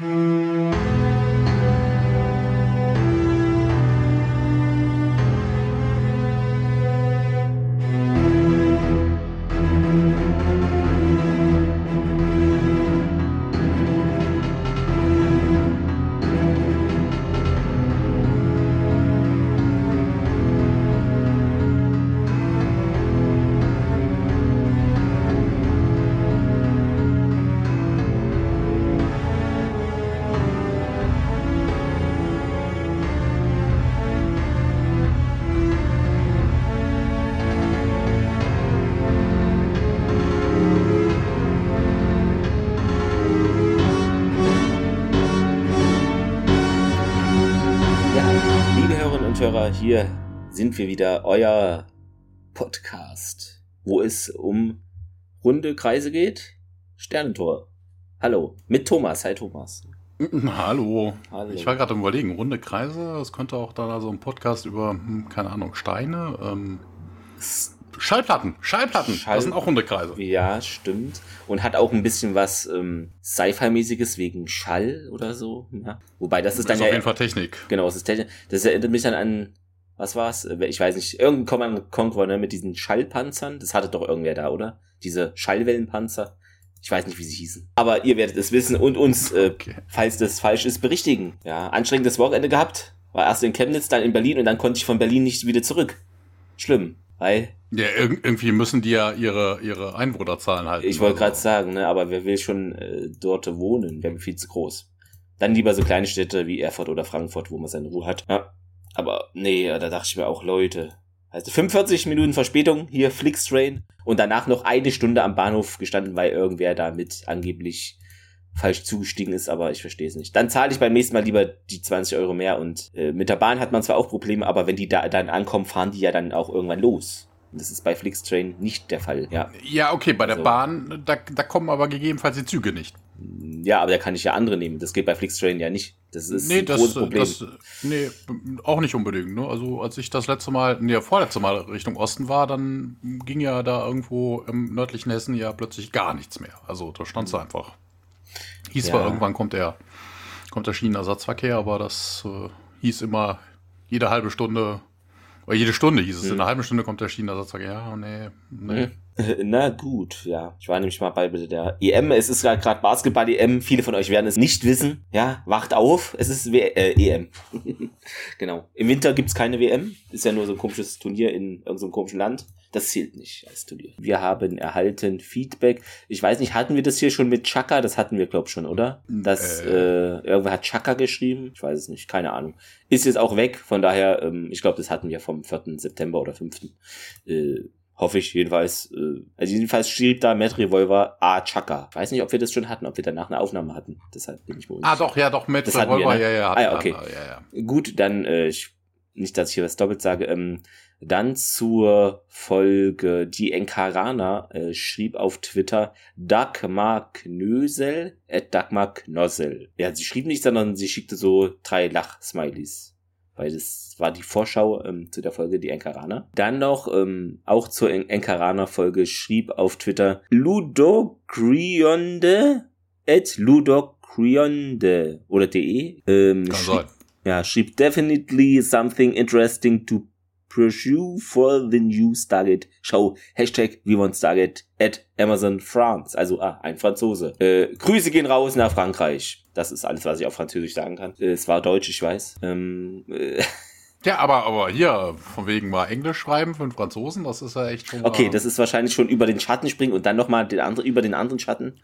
Mm-hmm. Hier sind wir wieder, euer Podcast, wo es um runde Kreise geht. Sternentor. Hallo, mit Thomas. Hi Thomas. Hallo. Hallo. Ich war gerade im Überlegen, runde Kreise, es könnte auch da so ein Podcast über, hm, keine Ahnung, Steine, ähm, Schallplatten, Schallplatten, Schall das sind auch runde Kreise. Ja, stimmt. Und hat auch ein bisschen was ähm, Sci-Fi-mäßiges wegen Schall oder so. Ja. Wobei das ist, ist dann ist ja... auf jeden Fall Technik. Genau, es ist Technik. Das erinnert mich dann an, was war's? Äh, ich weiß nicht, irgendein Command Conquer ne, mit diesen Schallpanzern. Das hatte doch irgendwer da, oder? Diese Schallwellenpanzer. Ich weiß nicht, wie sie hießen. Aber ihr werdet es wissen und uns, äh, okay. falls das falsch ist, berichtigen. Ja, anstrengendes Wochenende gehabt. War erst in Chemnitz, dann in Berlin und dann konnte ich von Berlin nicht wieder zurück. Schlimm. Weil. Ja, irgendwie müssen die ja ihre, ihre Einwohnerzahlen halten. Ich wollte gerade sagen, ne, aber wer will schon äh, dort wohnen? Wir haben viel zu groß. Dann lieber so kleine Städte wie Erfurt oder Frankfurt, wo man seine Ruhe hat. Ja. Aber nee, da dachte ich mir auch, Leute. Also 45 Minuten Verspätung hier Flixtrain und danach noch eine Stunde am Bahnhof gestanden, weil irgendwer damit angeblich falsch zugestiegen ist, aber ich verstehe es nicht. Dann zahle ich beim nächsten Mal lieber die 20 Euro mehr und äh, mit der Bahn hat man zwar auch Probleme, aber wenn die da dann ankommen, fahren die ja dann auch irgendwann los. Und das ist bei Flixtrain nicht der Fall, ja. Ja, okay, bei der also, Bahn, da, da kommen aber gegebenenfalls die Züge nicht. Ja, aber da kann ich ja andere nehmen. Das geht bei Flixtrain ja nicht. Das ist nee, ein das, großes Problem. Das, nee, auch nicht unbedingt. Ne? Also als ich das letzte Mal, nee, vorletzte Mal Richtung Osten war, dann ging ja da irgendwo im nördlichen Hessen ja plötzlich gar nichts mehr. Also da stand es mhm. einfach. Hieß ja. zwar irgendwann kommt der, kommt der Schienenersatzverkehr, aber das äh, hieß immer jede halbe Stunde, oder jede Stunde hieß es, mhm. in einer halben Stunde kommt der Schienenersatzverkehr. Ja, nee, nee. Mhm. Na gut, ja. Ich war nämlich mal bei der EM. Es ist gerade Basketball-EM. Viele von euch werden es nicht wissen. Ja, wacht auf. Es ist w äh, EM. genau. Im Winter gibt's keine WM. Ist ja nur so ein komisches Turnier in irgendeinem komischen Land. Das zählt nicht als Turnier. Wir haben erhalten Feedback. Ich weiß nicht, hatten wir das hier schon mit Chaka? Das hatten wir, glaub schon, oder? Das, äh. äh, irgendwer hat Chaka geschrieben. Ich weiß es nicht, keine Ahnung. Ist jetzt auch weg, von daher, ähm, ich glaube, das hatten wir vom 4. September oder 5. Äh, Hoffe ich jedenfalls. Äh, also jedenfalls schrieb da Matt Revolver A. Chaka. Ich weiß nicht, ob wir das schon hatten, ob wir danach eine Aufnahme hatten. Deshalb bin ich wohl. Ah, doch, ja, doch, Matt das Revolver, wir, ne? ja, ja. Ah, ja, okay. Ja, ja. Gut, dann, äh, ich, nicht, dass ich hier was doppelt sage, ähm, dann zur Folge, die Enkarana äh, schrieb auf Twitter Dagmar Knösel, äh, Dagmar Knossel. Ja, sie schrieb nicht, sondern sie schickte so drei Lach-Smileys. Weil das war die Vorschau ähm, zu der Folge Die Enkarana. Dann noch, ähm, auch zur en Enkarana-Folge schrieb auf Twitter Ludocrionde at Ludocrionde oder de. Ähm, schrieb. Ja, schrieb definitely something interesting to pursue for the new Stargate Show. Hashtag We Want Stargate at Amazon France. Also, ah, ein Franzose. Äh, Grüße gehen raus nach Frankreich. Das ist alles, was ich auf Französisch sagen kann. Äh, es war Deutsch, ich weiß. Ähm, äh, ja, aber, aber hier, von wegen mal Englisch schreiben für einen Franzosen, das ist ja echt schon. Okay, das ist wahrscheinlich schon über den Schatten springen und dann nochmal den anderen, über den anderen Schatten.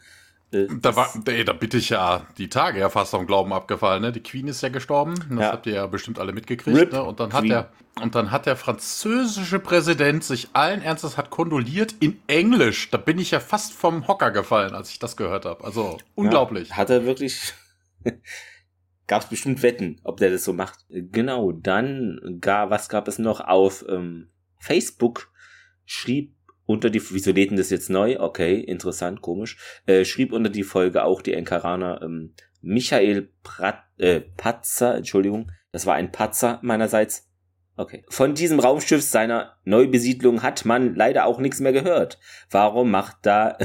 Da, war, ey, da bitte ich ja die Tage ja fast vom Glauben abgefallen. Ne? Die Queen ist ja gestorben. Das ja. habt ihr ja bestimmt alle mitgekriegt. Ne? Und dann hat der und dann hat der französische Präsident sich allen Ernstes hat kondoliert in Englisch. Da bin ich ja fast vom Hocker gefallen, als ich das gehört habe. Also unglaublich. Ja, hat er wirklich? gab es bestimmt Wetten, ob der das so macht. Genau. Dann gar was gab es noch auf ähm, Facebook? Schrieb unter die, wieso lädt denn das jetzt neu? Okay, interessant, komisch. Äh, schrieb unter die Folge auch die Enkaraner ähm, Michael Prat, äh, Patzer, Entschuldigung, das war ein Patzer meinerseits. Okay. Von diesem Raumschiff seiner Neubesiedlung hat man leider auch nichts mehr gehört. Warum macht da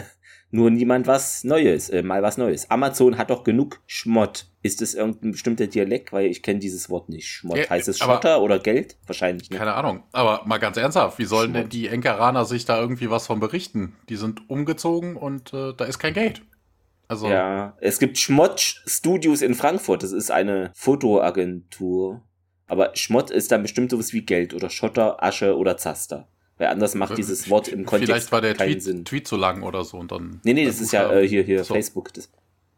nur niemand was Neues, äh, mal was Neues. Amazon hat doch genug Schmott. Ist es irgendein bestimmter Dialekt? Weil ich kenne dieses Wort nicht. Schmott. Ja, heißt es Schotter oder Geld? Wahrscheinlich nicht. Keine Ahnung. Aber mal ganz ernsthaft, wie sollen Schmott. denn die Enkeraner sich da irgendwie was von berichten? Die sind umgezogen und äh, da ist kein Geld. Also. Ja, es gibt Schmott Studios in Frankfurt. Das ist eine Fotoagentur. Aber Schmott ist dann bestimmt sowas wie Geld oder Schotter, Asche oder Zaster. Weil anders macht dieses Wort im Kontext Vielleicht war der Tweet, Sinn. Tweet so lang oder so und dann. Nee, nee, das ist ja äh, hier, hier so. Facebook. Das,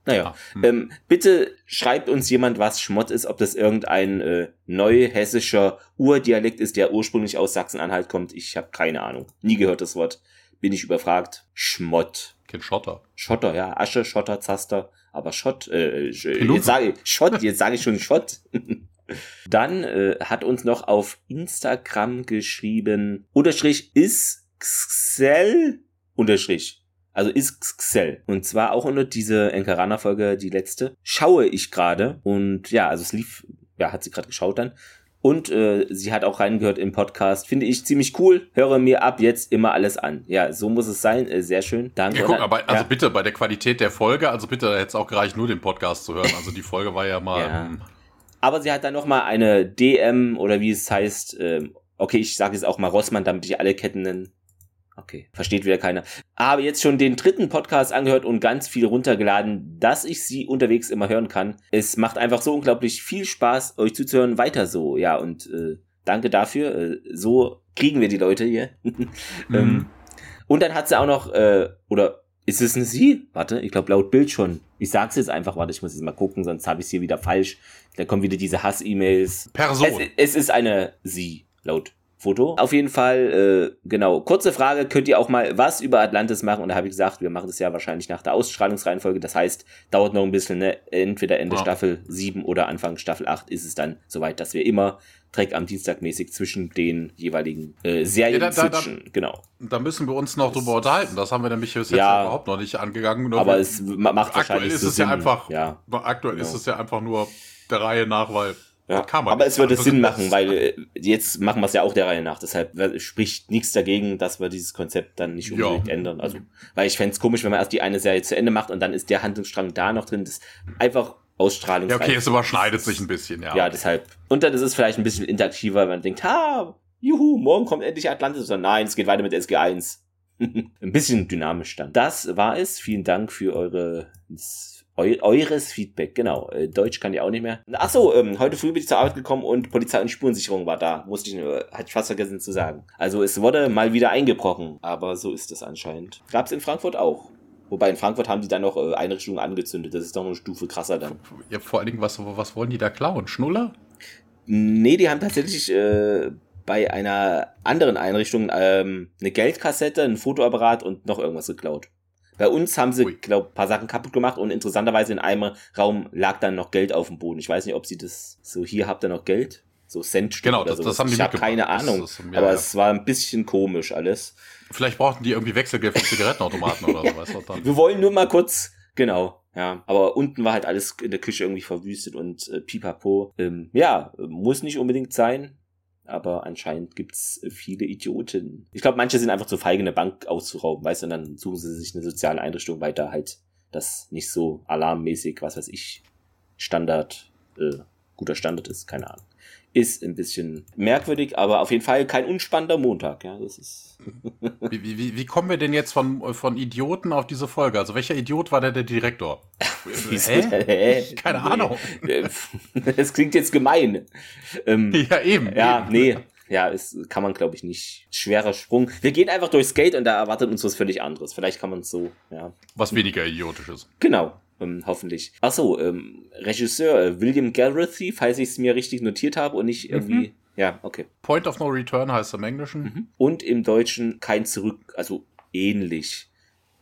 naja, ja. hm. ähm, bitte schreibt uns jemand, was Schmott ist, ob das irgendein äh, neuhessischer Urdialekt ist, der ursprünglich aus Sachsen-Anhalt kommt. Ich habe keine Ahnung. Nie gehört das Wort. Bin ich überfragt. Schmott. Kein Schotter. Schotter, ja. Asche, Schotter, Zaster. Aber Schott, äh, jetzt sage ich Schott, jetzt sage ich schon Schott. Dann äh, hat uns noch auf Instagram geschrieben, Unterstrich ist Xel, Unterstrich. Also ist Xel. Und zwar auch unter diese Enkarana-Folge, die letzte, schaue ich gerade. Und ja, also es lief, ja, hat sie gerade geschaut dann. Und äh, sie hat auch reingehört im Podcast. Finde ich ziemlich cool. Höre mir ab jetzt immer alles an. Ja, so muss es sein. Äh, sehr schön. Danke. Ja, guck, aber also ja. bitte bei der Qualität der Folge, also bitte hätte es auch gereicht, nur den Podcast zu hören. Also die Folge war ja mal. Ja. Aber sie hat dann noch mal eine DM oder wie es heißt. Ähm, okay, ich sage jetzt auch mal Rossmann, damit ich alle Ketten nennen. Okay, versteht wieder keiner. Habe jetzt schon den dritten Podcast angehört und ganz viel runtergeladen, dass ich sie unterwegs immer hören kann. Es macht einfach so unglaublich viel Spaß, euch zuzuhören. Weiter so, ja, und äh, danke dafür. Äh, so kriegen wir die Leute hier. Ähm, mhm. ähm, und dann hat sie auch noch, äh, oder ist es eine Sie? Warte, ich glaube laut Bild schon. Ich sag's jetzt einfach, warte, ich muss jetzt mal gucken, sonst habe ich hier wieder falsch. Da kommen wieder diese Hass-E-Mails. Person. Es, es ist eine Sie, laut Foto. Auf jeden Fall, äh, genau, kurze Frage, könnt ihr auch mal was über Atlantis machen? Und da habe ich gesagt, wir machen das ja wahrscheinlich nach der Ausstrahlungsreihenfolge. Das heißt, dauert noch ein bisschen, ne? Entweder Ende ja. Staffel 7 oder Anfang Staffel 8 ist es dann soweit, dass wir immer Track am Dienstag mäßig zwischen den jeweiligen äh, Serien ja, da, da, da, genau. Da müssen wir uns noch drüber unterhalten. Das haben wir nämlich bis jetzt ja, überhaupt noch nicht angegangen. Aber es macht wahrscheinlich aktuell ist so es Sinn. ja einfach, ja, aktuell genau. ist es ja einfach nur der Reihe nach, weil ja, aber es würde Sinn machen, weil äh, jetzt machen wir es ja auch der Reihe nach. Deshalb spricht nichts dagegen, dass wir dieses Konzept dann nicht unbedingt ja. ändern. Also, weil ich fände es komisch, wenn man erst die eine Serie zu Ende macht und dann ist der Handlungsstrang da noch drin. Das ist einfach Ausstrahlung. Ja, okay, es überschneidet sich ein bisschen, ja. Ja, deshalb. Und dann ist es vielleicht ein bisschen interaktiver, wenn man denkt, ha, juhu, morgen kommt endlich Atlantis. Oder nein, es geht weiter mit SG1. ein bisschen dynamisch dann. Das war es. Vielen Dank für eure Eu eures Feedback, genau. Äh, Deutsch kann ich auch nicht mehr. Ach so, ähm, heute früh bin ich zur Arbeit gekommen und Polizei und Spurensicherung war da. Musste ich, äh, hatte ich fast vergessen zu sagen. Also es wurde mal wieder eingebrochen, aber so ist es anscheinend. Gab's in Frankfurt auch. Wobei in Frankfurt haben die dann noch äh, Einrichtungen angezündet. Das ist doch eine Stufe krasser dann. Ja, vor allen Dingen, was, was wollen die da klauen? Schnuller? Nee, die haben tatsächlich äh, bei einer anderen Einrichtung ähm, eine Geldkassette, ein Fotoapparat und noch irgendwas geklaut. Bei uns haben sie, glaube paar Sachen kaputt gemacht und interessanterweise in einem Raum lag dann noch Geld auf dem Boden. Ich weiß nicht, ob sie das so, hier habt ihr noch Geld? So Cent Genau, das, das haben die Ich habe keine Ahnung, das, das, ja, aber ja. es war ein bisschen komisch alles. Vielleicht brauchten die irgendwie Wechselgeld für Zigarettenautomaten oder so, weißt du dann. Wir wollen nur mal kurz, genau, ja. Aber unten war halt alles in der Küche irgendwie verwüstet und äh, pipapo. Ähm, ja, muss nicht unbedingt sein aber anscheinend gibt's viele Idioten. Ich glaube, manche sind einfach zu feige, eine Bank auszurauben, weißt du, und dann suchen sie sich eine soziale Einrichtung weiter, halt das nicht so alarmmäßig, was weiß ich, Standard, äh, guter Standard ist, keine Ahnung ist ein bisschen merkwürdig, aber auf jeden Fall kein unspannender Montag. Ja, das ist. wie, wie, wie kommen wir denn jetzt von, von Idioten auf diese Folge? Also welcher Idiot war denn der Direktor? Hä? Keine Ahnung. Das klingt jetzt gemein. Ähm, ja, eben. Ja, eben. nee. Ja, es kann man, glaube ich, nicht. Schwerer Sprung. Wir gehen einfach durchs Gate und da erwartet uns was völlig anderes. Vielleicht kann man es so, ja. Was weniger idiotisches. Genau ähm, hoffentlich. Achso, ähm, Regisseur äh, William Galrathy, falls ich es mir richtig notiert habe und nicht irgendwie. Mhm. Ja, okay. Point of No Return heißt im Englischen. Mhm. Und im Deutschen kein Zurück, also ähnlich.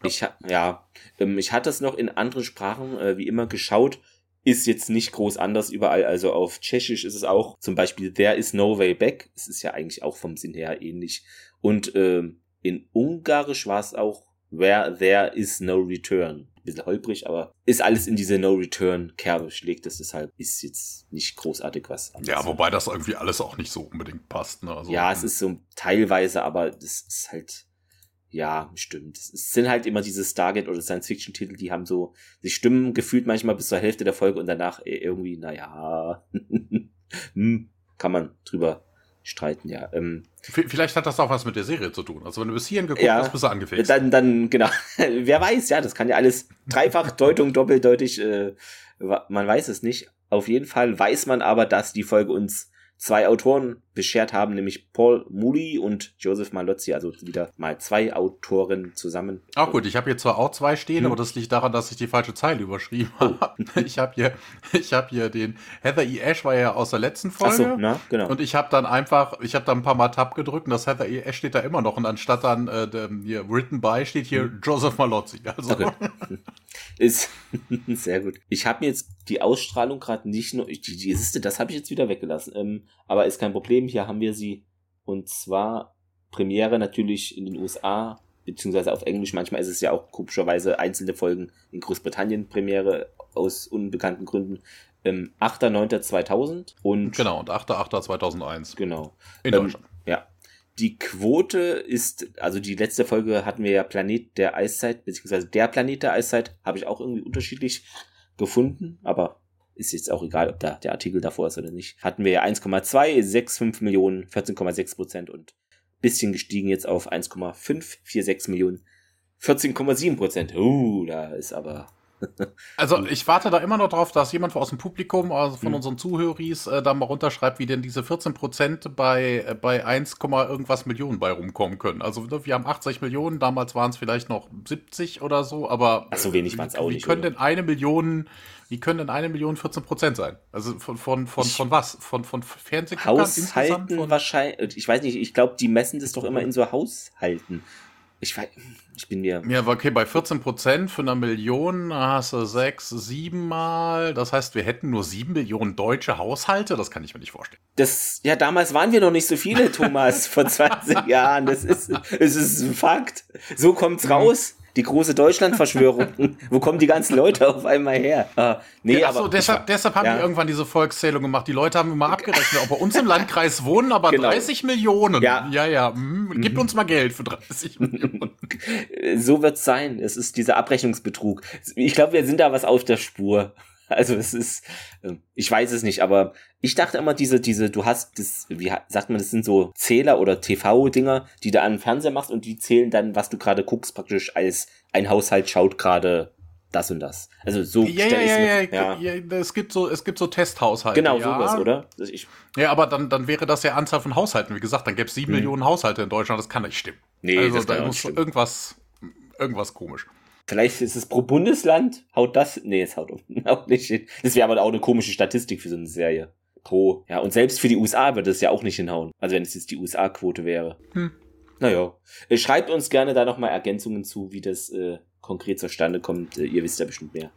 Ja. Ich, ja, ähm, ich hatte es noch in anderen Sprachen äh, wie immer geschaut. Ist jetzt nicht groß anders überall. Also auf Tschechisch ist es auch zum Beispiel There is no way back. Es ist ja eigentlich auch vom Sinn her ähnlich. Und ähm, in Ungarisch war es auch Where there is no return bisschen holprig, aber ist alles in diese No-Return-Kerbe schlägt es deshalb ist jetzt nicht großartig was. Ja, wobei das irgendwie alles auch nicht so unbedingt passt. Ne? Also, ja, es hm. ist so teilweise, aber das ist halt, ja, stimmt. Es sind halt immer diese Stargate oder Science-Fiction-Titel, die haben so, sie stimmen gefühlt manchmal bis zur Hälfte der Folge und danach irgendwie, naja, hm, kann man drüber streiten, ja. Ähm, Vielleicht hat das auch was mit der Serie zu tun. Also wenn du bis hierhin geguckt ja, hast, bist du angefixt. Dann, dann, genau. Wer weiß, ja, das kann ja alles dreifach Deutung, doppeldeutig, äh, man weiß es nicht. Auf jeden Fall weiß man aber, dass die Folge uns zwei Autoren beschert haben, nämlich Paul Moody und Joseph Malozzi, also wieder mal zwei Autoren zusammen. Ach gut, ich habe hier zwar auch zwei stehen, hm. aber das liegt daran, dass ich die falsche Zeile überschrieben oh. habe. Ich habe hier, ich habe hier den Heather E. Ash war ja aus der letzten Folge. Ach so, na, genau. Und ich habe dann einfach, ich habe da ein paar Mal Tab gedrückt und das Heather E. Ash steht da immer noch und anstatt dann äh, hier written by steht hier hm. Joseph Malozzi. Also. Okay. Ist sehr gut. Ich habe mir jetzt die Ausstrahlung gerade nicht nur. Die, die, siehste, das habe ich jetzt wieder weggelassen. Ähm, aber ist kein Problem. Hier haben wir sie. Und zwar Premiere natürlich in den USA, beziehungsweise auf Englisch. Manchmal ist es ja auch komischerweise einzelne Folgen in Großbritannien Premiere aus unbekannten Gründen. Ähm, 8.9.2000 und. Genau, und 8.8.2001. Genau. In Deutschland. Ähm, ja. Die Quote ist, also die letzte Folge hatten wir ja Planet der Eiszeit, beziehungsweise der Planet der Eiszeit, habe ich auch irgendwie unterschiedlich gefunden, aber ist jetzt auch egal, ob da der Artikel davor ist oder nicht. Hatten wir ja 1,265 Millionen, 14,6 Prozent und bisschen gestiegen jetzt auf 1,546 Millionen, 14,7 Prozent. Uh, da ist aber also ich warte da immer noch drauf, dass jemand aus dem Publikum, also von hm. unseren Zuhöris, äh, da mal runterschreibt, wie denn diese 14% bei, äh, bei 1, irgendwas Millionen bei rumkommen können. Also ne, wir haben 80 Millionen, damals waren es vielleicht noch 70 oder so, aber Ach, so wenig waren es auch wie nicht. Können denn eine Million, wie können denn eine Million 14% sein? Also von, von, von, von was? Von, von Fernsehguckern Haushalten von wahrscheinlich, ich weiß nicht, ich glaube, die messen das doch immer in so Haushalten. Ich weiß, ich bin mir. Ja, okay, bei 14 Prozent für eine Million hast du sechs, sieben Mal. Das heißt, wir hätten nur sieben Millionen deutsche Haushalte. Das kann ich mir nicht vorstellen. Das, ja, damals waren wir noch nicht so viele, Thomas, vor 20 Jahren. Das ist, es ist ein Fakt. So kommt's raus die große Deutschlandverschwörung. Wo kommen die ganzen Leute auf einmal her? Ah, nee, ja, achso, aber deshalb, deshalb haben ja. die irgendwann diese Volkszählung gemacht. Die Leute haben immer abgerechnet, ob bei uns im Landkreis wohnen, aber genau. 30 Millionen. Ja, ja, ja. Hm, gibt uns mal Geld für 30 Millionen. So wird's sein. Es ist dieser Abrechnungsbetrug. Ich glaube, wir sind da was auf der Spur. Also es ist, ähm, ich weiß es nicht, aber ich dachte immer, diese, diese, du hast das, wie sagt man, das sind so Zähler oder TV-Dinger, die du an den Fernseher machst und die zählen dann, was du gerade guckst, praktisch als ein Haushalt schaut gerade das und das. Also so ja, ja, ja, ja, ja, ja. Es gibt so, es gibt so Testhaushalte. Genau, ja. sowas, oder? Ich, ja, aber dann, dann wäre das ja Anzahl von Haushalten. Wie gesagt, dann gäbe es sieben hm. Millionen Haushalte in Deutschland. Das kann nicht stimmen. Nee, also das da muss irgendwas, irgendwas komisch. Vielleicht ist es pro Bundesland, haut das, nee, es haut auch nicht hin. Das wäre aber auch eine komische Statistik für so eine Serie. Pro, ja, und selbst für die USA würde es ja auch nicht hinhauen. Also wenn es jetzt die USA-Quote wäre. Hm. Naja. Äh, schreibt uns gerne da nochmal Ergänzungen zu, wie das äh, konkret zustande kommt. Äh, ihr wisst ja bestimmt mehr.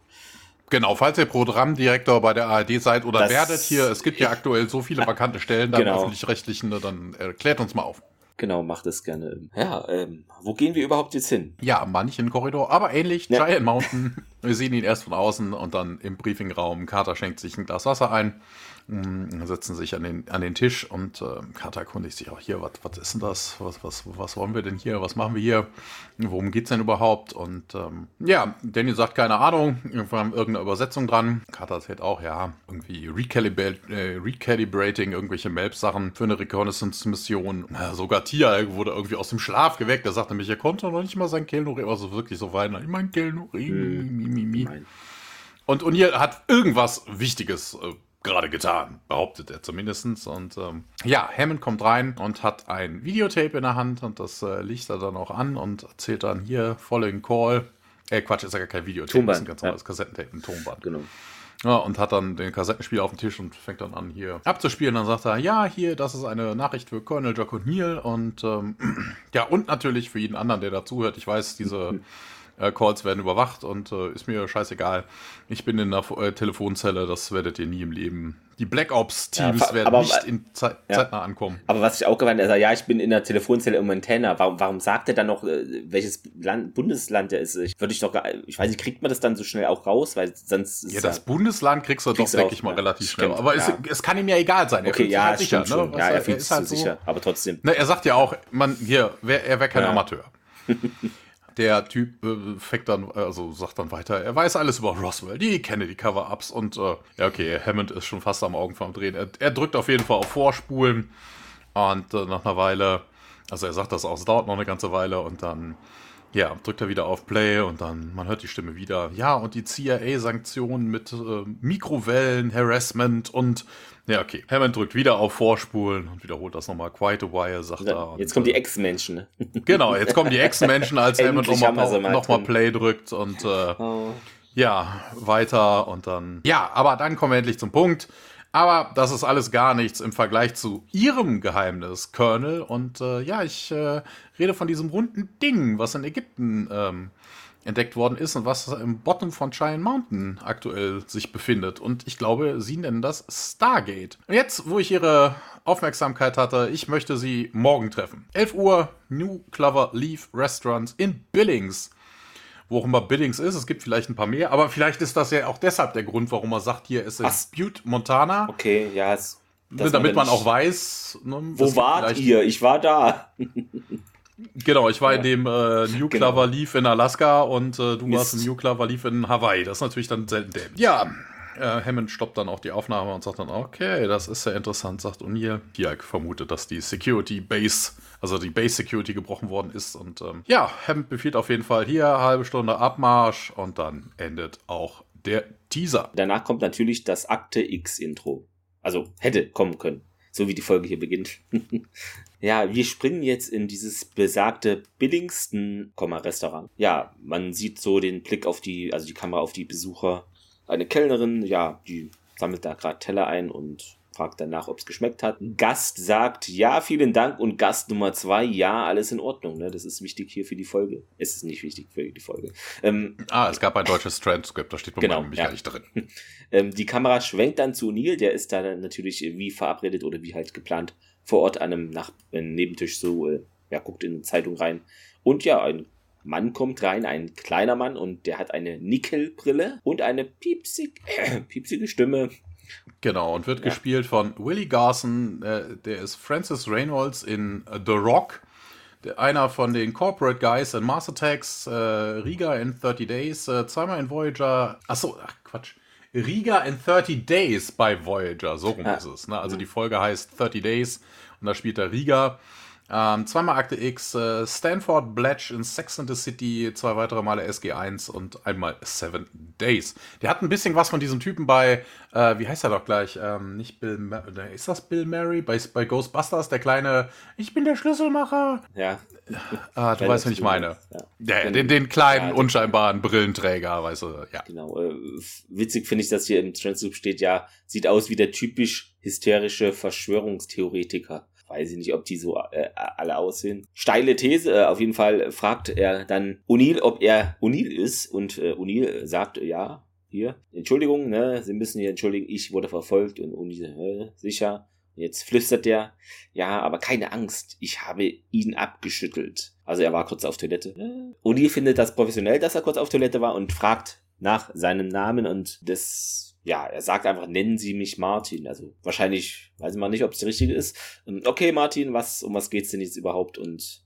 Genau, falls ihr Programmdirektor bei der ARD seid oder das werdet hier, es gibt ja aktuell so viele vakante Stellen da genau. öffentlich-rechtlichen, ne, dann erklärt uns mal auf. Genau, macht es gerne. Ja, ähm, wo gehen wir überhaupt jetzt hin? Ja, manchen Korridor, aber ähnlich, ja. Giant Mountain. wir sehen ihn erst von außen und dann im Briefingraum. Carter schenkt sich ein Glas Wasser ein. Mm, setzen sich an den, an den Tisch und äh, Carter erkundigt sich auch hier, was ist denn das? Was, was, was wollen wir denn hier? Was machen wir hier? Worum geht es denn überhaupt? Und ähm, ja, Daniel sagt, keine Ahnung, wir haben irgendeine Übersetzung dran. Carter erzählt auch, ja, irgendwie Recalibra äh, Recalibrating, irgendwelche Maps-Sachen für eine Reconnaissance-Mission. Sogar Tia wurde irgendwie aus dem Schlaf geweckt. Er sagte nämlich, er konnte noch nicht mal sein Kelnori, also wirklich so weinen. Ich mein Kelnori, hm, mi, mi, mi. Und O'Neill hat irgendwas Wichtiges äh, gerade getan, behauptet er zumindest. Und ähm, ja, Hammond kommt rein und hat ein Videotape in der Hand und das äh, liegt er dann auch an und erzählt dann hier Following Call. Äh, Quatsch, ist ja gar kein Videotape, Tonband, das ist ein ganz normales ja. Kassettentape, ein Tonband. Genau. Ja, und hat dann den Kassettenspieler auf dem Tisch und fängt dann an, hier abzuspielen. Dann sagt er, ja, hier, das ist eine Nachricht für Colonel Jock O'Neill und ähm, ja, und natürlich für jeden anderen, der dazuhört. Ich weiß, diese äh, Calls werden überwacht und äh, ist mir scheißegal. Ich bin in der äh, Telefonzelle, das werdet ihr nie im Leben. Die Black Ops-Teams ja, werden aber, nicht in Zeit, ja. zeitnah ankommen. Aber was ich auch gemeint habe, ja, ich bin in der Telefonzelle im Montana. Warum, warum sagt er dann noch, äh, welches Land, Bundesland er ist? Ich würde ich doch, ich weiß nicht, kriegt man das dann so schnell auch raus? Weil sonst ja, das Bundesland kriegst du doch, denke ich mal, relativ schnell. Aber es, es, kann ihm ja egal sein. Er okay, ja, halt sicher. Ne? Ja, er fühlt sich halt so sicher, aber trotzdem. Ne, er sagt ja auch, man, hier, wer, er wäre kein Amateur. der Typ äh, fängt dann, also sagt dann weiter, er weiß alles über Roswell, die kenne die Cover-Ups und äh, ja, okay, Hammond ist schon fast am Augen vom Drehen. Er, er drückt auf jeden Fall auf Vorspulen und äh, nach einer Weile, also er sagt das auch, es dauert noch eine ganze Weile und dann, ja, drückt er wieder auf Play und dann, man hört die Stimme wieder. Ja, und die CIA-Sanktionen mit äh, Mikrowellen, Harassment und ja, okay. Hammond drückt wieder auf Vorspulen und wiederholt das nochmal. Quite a while, sagt er. Jetzt kommen die äh, Ex-Menschen. Ne? Genau, jetzt kommen die Ex-Menschen, als Hammond nochmal noch mal Play drückt und äh, oh. ja, weiter und dann. Ja, aber dann kommen wir endlich zum Punkt. Aber das ist alles gar nichts im Vergleich zu ihrem Geheimnis, Colonel. Und äh, ja, ich äh, rede von diesem runden Ding, was in Ägypten ähm, entdeckt worden ist und was im Bottom von Giant Mountain aktuell sich befindet. Und ich glaube, sie nennen das Stargate. Und jetzt, wo ich Ihre Aufmerksamkeit hatte, ich möchte Sie morgen treffen. 11 Uhr, New Clover Leaf Restaurant in Billings. Wo auch immer Billings ist, es gibt vielleicht ein paar mehr, aber vielleicht ist das ja auch deshalb der Grund, warum er sagt, hier ist es Butte, Montana. Okay, ja, es, damit man, man auch weiß. Ne, wo wart ihr? Ich war da. Genau, ich war ja. in dem äh, New genau. Clover Leaf in Alaska und äh, du Mist. warst im New Clover Leaf in Hawaii. Das ist natürlich dann selten dämlich. Ja, äh, Hammond stoppt dann auch die Aufnahme und sagt dann, okay, das ist sehr interessant, sagt O'Neill. Piak vermutet, dass die Security Base, also die Base Security gebrochen worden ist. Und ähm, ja, Hammond befiehlt auf jeden Fall hier, halbe Stunde Abmarsch und dann endet auch der Teaser. Danach kommt natürlich das Akte X-Intro. Also hätte kommen können so wie die Folge hier beginnt. ja, wir springen jetzt in dieses besagte billigsten Restaurant. Ja, man sieht so den Blick auf die, also die Kamera auf die Besucher. Eine Kellnerin, ja, die sammelt da gerade Teller ein und fragt danach, ob es geschmeckt hat. Gast sagt, ja, vielen Dank. Und Gast Nummer zwei, ja, alles in Ordnung. Ne? Das ist wichtig hier für die Folge. Es ist nicht wichtig für die Folge. Ähm, ah, es gab ein deutsches Transkript, da steht bei genau, nämlich ja. gar nicht drin. Ähm, die Kamera schwenkt dann zu Neil, der ist da natürlich wie verabredet oder wie halt geplant vor Ort an einem Nach äh, Nebentisch so, äh, ja, guckt in die Zeitung rein. Und ja, ein Mann kommt rein, ein kleiner Mann, und der hat eine Nickelbrille und eine piepsig, äh, piepsige Stimme. Genau, und wird ja. gespielt von Willie Garson, äh, der ist Francis Reynolds in The Rock, der, einer von den Corporate Guys in Mars Attacks, äh, Riga in 30 Days, äh, zweimal in Voyager, achso, ach Quatsch, Riga in 30 Days bei Voyager, so rum ja. ist es. Ne? Also die Folge heißt 30 Days und da spielt er Riga. Ähm, zweimal Akte X, äh, Stanford Bletch in Sex and the City, zwei weitere Male SG1 und einmal Seven Days. Der hat ein bisschen was von diesem Typen bei, äh, wie heißt er doch gleich? Ähm, nicht Bill, Ma ist das Bill Murray? Bei, bei Ghostbusters, der kleine, ich bin der Schlüsselmacher. Ja. Ah, du weißt, was ich meine. Ja. ja den, den kleinen, ja, unscheinbaren Brillenträger, weißt du, ja. Genau. Äh, witzig finde ich, dass hier im Transcript steht, ja, sieht aus wie der typisch hysterische Verschwörungstheoretiker weiß ich nicht, ob die so äh, alle aussehen. Steile These, äh, auf jeden Fall fragt er dann O'Neill, ob er O'Neill ist und äh, O'Neill sagt, ja, hier, Entschuldigung, ne, Sie müssen hier entschuldigen, ich wurde verfolgt und O'Neill, äh, sicher. Jetzt flüstert er, ja, aber keine Angst, ich habe ihn abgeschüttelt. Also er war kurz auf Toilette. O'Neill findet das professionell, dass er kurz auf Toilette war und fragt nach seinem Namen und das ja, er sagt einfach, nennen Sie mich Martin. Also wahrscheinlich, weiß man nicht, ob es der richtige ist. Ähm, okay, Martin, was, um was geht's denn jetzt überhaupt? Und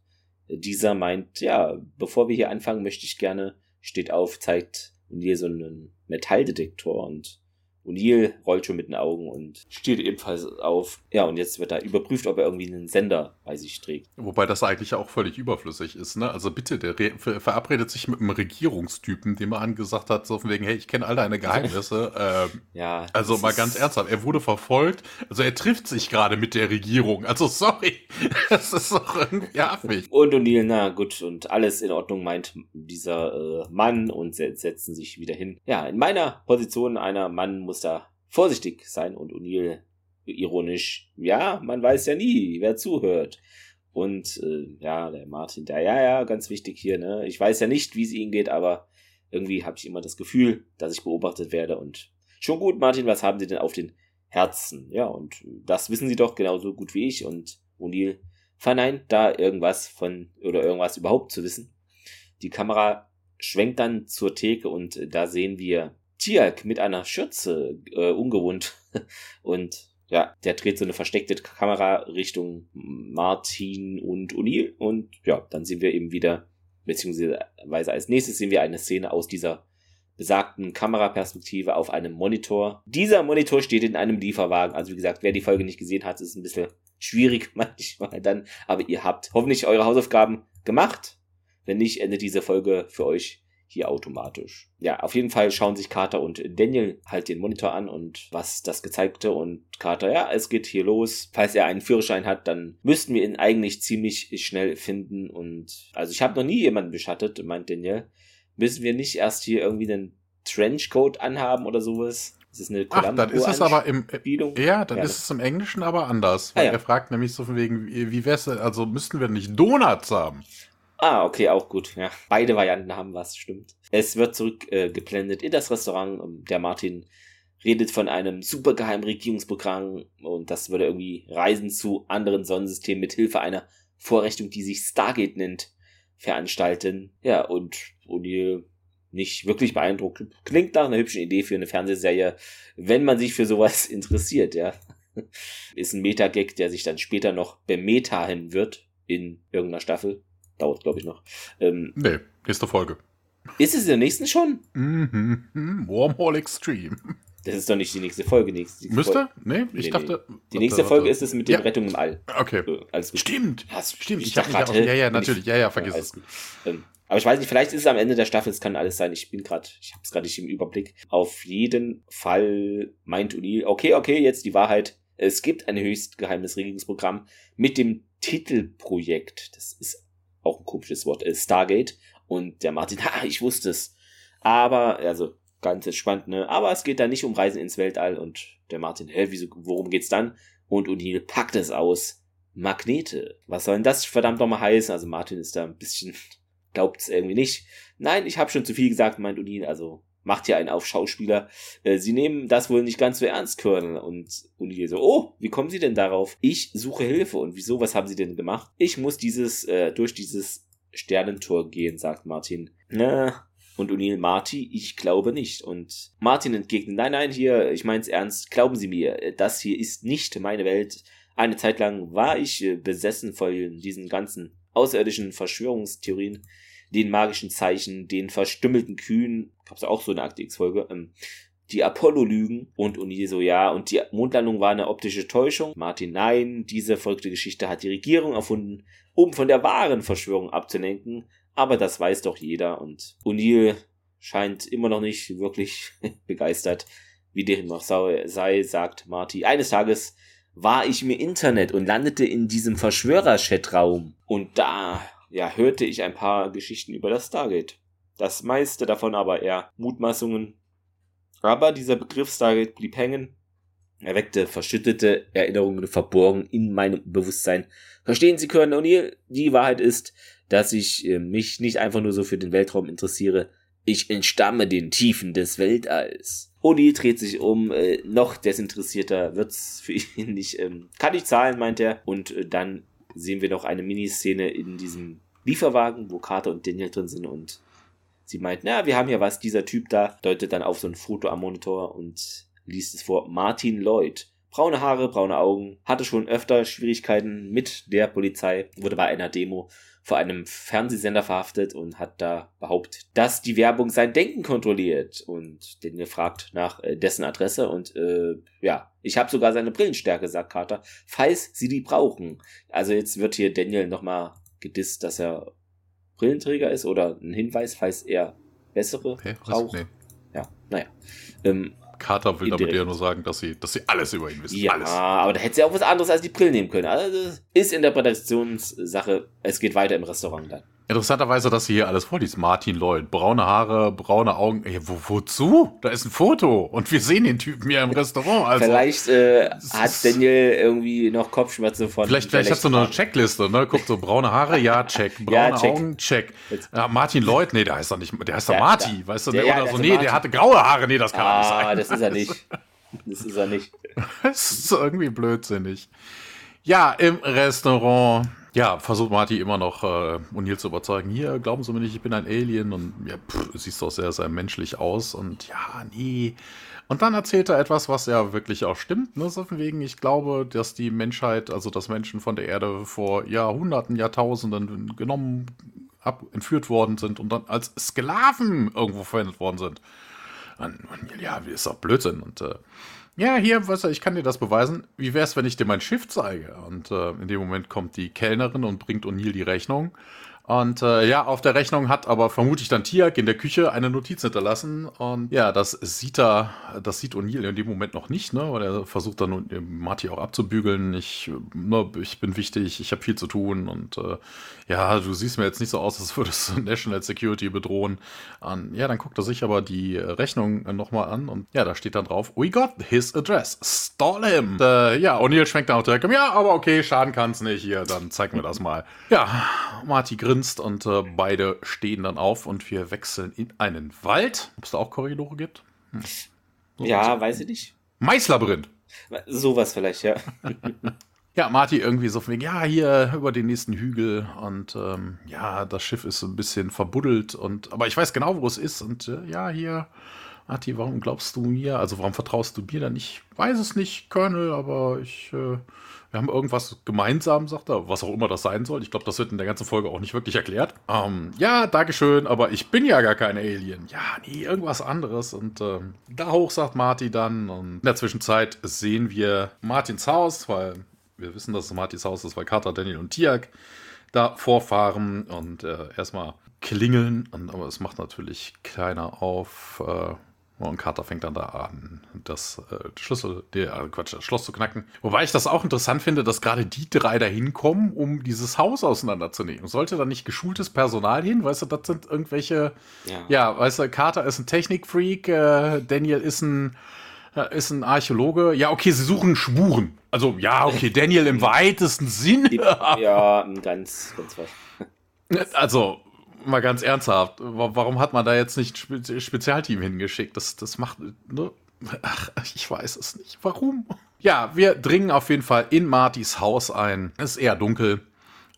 dieser meint, ja, bevor wir hier anfangen, möchte ich gerne, steht auf, zeigt hier so einen Metalldetektor und O'Neill rollt schon mit den Augen und steht ebenfalls auf. Ja, und jetzt wird da überprüft, ob er irgendwie einen Sender bei sich trägt. Wobei das eigentlich auch völlig überflüssig ist, ne? Also bitte, der ver verabredet sich mit einem Regierungstypen, dem er angesagt hat, so von wegen, hey, ich kenne all deine Geheimnisse. ähm, ja. Also mal ganz ernsthaft, er wurde verfolgt. Also er trifft sich gerade mit der Regierung. Also sorry, das ist doch irgendwie affig. Und O'Neill, na gut, und alles in Ordnung, meint dieser äh, Mann und setzen sich wieder hin. Ja, in meiner Position einer Mann muss muss da vorsichtig sein und O'Neill ironisch, ja, man weiß ja nie, wer zuhört. Und äh, ja, der Martin, der, ja, ja, ganz wichtig hier, ne? Ich weiß ja nicht, wie es ihnen geht, aber irgendwie habe ich immer das Gefühl, dass ich beobachtet werde. Und schon gut, Martin, was haben Sie denn auf den Herzen? Ja, und das wissen Sie doch genauso gut wie ich. Und O'Neill verneint da irgendwas von oder irgendwas überhaupt zu wissen. Die Kamera schwenkt dann zur Theke und da sehen wir Tiak mit einer Schürze, äh, ungewohnt. Und ja, der dreht so eine versteckte Kamera Richtung Martin und O'Neill. Und ja, dann sehen wir eben wieder, beziehungsweise als nächstes sehen wir eine Szene aus dieser besagten Kameraperspektive auf einem Monitor. Dieser Monitor steht in einem Lieferwagen. Also wie gesagt, wer die Folge nicht gesehen hat, ist ein bisschen schwierig manchmal dann. Aber ihr habt hoffentlich eure Hausaufgaben gemacht. Wenn nicht, endet diese Folge für euch hier automatisch. Ja, auf jeden Fall schauen sich Carter und Daniel halt den Monitor an und was das gezeigte und Carter, ja, es geht hier los. Falls er einen Führerschein hat, dann müssten wir ihn eigentlich ziemlich schnell finden und also ich habe noch nie jemanden beschattet, meint Daniel. Müssen wir nicht erst hier irgendwie einen Trenchcoat anhaben oder sowas? Das ist eine Ach, dann ist es aber im Ja, dann ja. ist es im Englischen aber anders. Weil ah, ja. er fragt nämlich so von wegen, wie wär's denn, also müssten wir nicht Donuts haben? Ah, okay, auch gut. Ja, beide Varianten haben was, stimmt. Es wird zurückgeblendet äh, in das Restaurant. Der Martin redet von einem supergeheimen Regierungsprogramm und das würde irgendwie Reisen zu anderen Sonnensystemen mit Hilfe einer Vorrichtung, die sich Stargate nennt, veranstalten. Ja, und O'Neill nicht wirklich beeindruckt. Klingt nach einer hübschen Idee für eine Fernsehserie, wenn man sich für sowas interessiert, ja. Ist ein Meta-Gag, der sich dann später noch bemetahen wird in irgendeiner Staffel. Dauert, glaube ich, noch. Ähm, nee, nächste Folge. Ist es in der nächsten schon? Mhm. Wormhole Extreme. Das ist doch nicht die nächste Folge. Nächste Müsste? Nee, ich nee, dachte. Nee. Die nächste Folge ist es mit den ja. Rettungen im All. Okay. Äh, alles gut. Stimmt. Ja, stimmt. Ich, ich habe gerade. Ja, ja, natürlich. Ja, ja, vergiss es. Ähm, aber ich weiß nicht, vielleicht ist es am Ende der Staffel, es kann alles sein. Ich bin gerade, ich habe es gerade nicht im Überblick. Auf jeden Fall meint Uni, okay, okay, jetzt die Wahrheit. Es gibt ein höchst geheimes Regierungsprogramm mit dem Titelprojekt. Das ist auch ein komisches Wort. Äh, Stargate. Und der Martin, ha, ich wusste es. Aber, also, ganz entspannt, ne? Aber es geht da nicht um Reisen ins Weltall und der Martin, hä, wieso, worum geht's dann? Und O'Neill packt es aus. Magnete. Was soll denn das verdammt nochmal heißen? Also Martin ist da ein bisschen, glaubt es irgendwie nicht. Nein, ich habe schon zu viel gesagt, meint O'Neill, also macht hier einen auf Schauspieler. Äh, sie nehmen das wohl nicht ganz so ernst, Colonel. Und O'Neill so, oh, wie kommen Sie denn darauf? Ich suche Hilfe. Und wieso, was haben Sie denn gemacht? Ich muss dieses, äh, durch dieses Sternentor gehen, sagt Martin. Na, und O'Neill, Marty, ich glaube nicht. Und Martin entgegnet, nein, nein, hier, ich mein's ernst, glauben Sie mir, das hier ist nicht meine Welt. Eine Zeit lang war ich äh, besessen von diesen ganzen außerirdischen Verschwörungstheorien, den magischen Zeichen, den verstümmelten Kühen, gab's auch so eine Akte X-Folge, ähm, die Apollo-Lügen und O'Neill so, ja, und die Mondlandung war eine optische Täuschung. Martin, nein, diese verrückte Geschichte hat die Regierung erfunden, um von der wahren Verschwörung abzulenken. Aber das weiß doch jeder und O'Neill scheint immer noch nicht wirklich begeistert, wie dem noch sei, sagt Marty. Eines Tages war ich im Internet und landete in diesem Verschwörer-Chat-Raum. Und da, ja, hörte ich ein paar Geschichten über das Stargate. Das meiste davon aber eher Mutmaßungen. Aber dieser Begriff Stargate blieb hängen. Er weckte verschüttete Erinnerungen verborgen in meinem Bewusstsein. Verstehen Sie, Colonel O'Neill? Die Wahrheit ist, dass ich äh, mich nicht einfach nur so für den Weltraum interessiere. Ich entstamme den Tiefen des Weltalls. Odi dreht sich um, äh, noch desinteressierter wird's für ihn nicht. Ähm, kann ich zahlen, meint er. Und äh, dann sehen wir noch eine Miniszene in diesem Lieferwagen, wo Carter und Daniel drin sind und sie meint, na, wir haben hier was, dieser Typ da, deutet dann auf so ein Foto am Monitor und liest es vor. Martin Lloyd. Braune Haare, braune Augen, hatte schon öfter Schwierigkeiten mit der Polizei, wurde bei einer Demo vor einem Fernsehsender verhaftet und hat da behauptet, dass die Werbung sein Denken kontrolliert und den fragt nach äh, dessen Adresse und äh, ja, ich habe sogar seine Brillenstärke, sagt Carter, falls sie die brauchen. Also jetzt wird hier Daniel nochmal gedisst, dass er Brillenträger ist oder ein Hinweis, falls er bessere okay, braucht. Nee. Ja, naja. Ähm, Carter will damit ja nur sagen, dass sie, dass sie alles über ihn wissen. Ja, alles. aber da hätte sie auch was anderes als die Brillen nehmen können. Also das ist Interpretationssache. Es geht weiter im Restaurant dann. Interessanterweise, dass sie hier alles vorliest. Martin Lloyd, braune Haare, braune Augen. Ey, wo, wozu? Da ist ein Foto und wir sehen den Typen hier im Restaurant. Also, vielleicht äh, hat Daniel irgendwie noch Kopfschmerzen von. Vielleicht, vielleicht hast du noch eine Checkliste, ne? Guck so, braune Haare, ja, check. Braune ja, check. Augen, check. Ja, Martin Lloyd, nee, der heißt doch nicht, der heißt doch Marty, da, weißt du? Der, oder so, nee, Martin. der hatte graue Haare, nee, das kann ah, nicht sein. Ah, das ist er nicht. Das ist er nicht. das ist irgendwie blödsinnig. Ja, im Restaurant ja, versucht Marty immer noch äh, O'Neill zu überzeugen, hier, glauben Sie mir nicht, ich bin ein Alien und ja, pff, siehst doch sehr, sehr menschlich aus und ja, nee. Und dann erzählt er etwas, was ja wirklich auch stimmt, ne, so von wegen, ich glaube, dass die Menschheit, also dass Menschen von der Erde vor Jahrhunderten, Jahrtausenden genommen, ab, entführt worden sind und dann als Sklaven irgendwo verwendet worden sind. Und, und ja, ist doch Blödsinn und äh, ja, hier, weißt du, ich kann dir das beweisen. Wie wär's, wenn ich dir mein Schiff zeige? Und äh, in dem Moment kommt die Kellnerin und bringt O'Neill die Rechnung. Und äh, ja, auf der Rechnung hat aber vermutlich dann Tiak in der Küche eine Notiz hinterlassen. Und ja, das sieht er, das sieht O'Neill in dem Moment noch nicht, ne? Weil er versucht dann Marty auch abzubügeln. Ich, ne, ich bin wichtig, ich habe viel zu tun und äh, ja, du siehst mir jetzt nicht so aus, als würdest du National Security bedrohen. Und, ja, dann guckt er sich aber die Rechnung nochmal an und ja, da steht dann drauf, we got his address, stall him. Und, äh, ja, O'Neill schwenkt dann auch direkt, ja, aber okay, schaden kann's nicht, hier, dann zeig mir das mal. Ja, Marty grinst grinst und äh, beide stehen dann auf und wir wechseln in einen Wald. Ob es da auch Korridore gibt? Hm. So ja, weiß ich nicht. Maislabyrinth. Sowas vielleicht, ja. ja, Marty irgendwie so von wegen, ja, hier über den nächsten Hügel und ähm, ja, das Schiff ist so ein bisschen verbuddelt und, aber ich weiß genau, wo es ist und äh, ja, hier, Marty, warum glaubst du mir, also warum vertraust du mir dann? Ich weiß es nicht, Colonel, aber ich, äh, wir haben irgendwas gemeinsam, sagt er, was auch immer das sein soll. Ich glaube, das wird in der ganzen Folge auch nicht wirklich erklärt. Ähm, ja, Dankeschön, aber ich bin ja gar kein Alien. Ja, nee, irgendwas anderes. Und ähm, da hoch sagt Marty dann. Und in der Zwischenzeit sehen wir Martins Haus, weil wir wissen, dass es Martins Haus ist, weil Carter, Daniel und Tiak da vorfahren und äh, erstmal klingeln. Und, aber es macht natürlich keiner auf. Äh, und Carter fängt dann da an, das äh, Schlüssel, die, äh, Quatsch, das Schloss zu knacken. Wobei ich das auch interessant finde, dass gerade die drei da hinkommen, um dieses Haus auseinanderzunehmen. Sollte da nicht geschultes Personal hin? Weißt du, das sind irgendwelche, ja, ja weißt du, Carter ist ein Technikfreak, äh, Daniel ist ein, äh, ist ein Archäologe. Ja, okay, sie suchen Spuren. Also, ja, okay, Daniel im weitesten Sinn. ja, ganz, ganz was. Also, mal ganz ernsthaft, warum hat man da jetzt nicht ein Spezialteam hingeschickt? Das, das macht. Ne? Ach, ich weiß es nicht. Warum? Ja, wir dringen auf jeden Fall in Martys Haus ein. Es ist eher dunkel.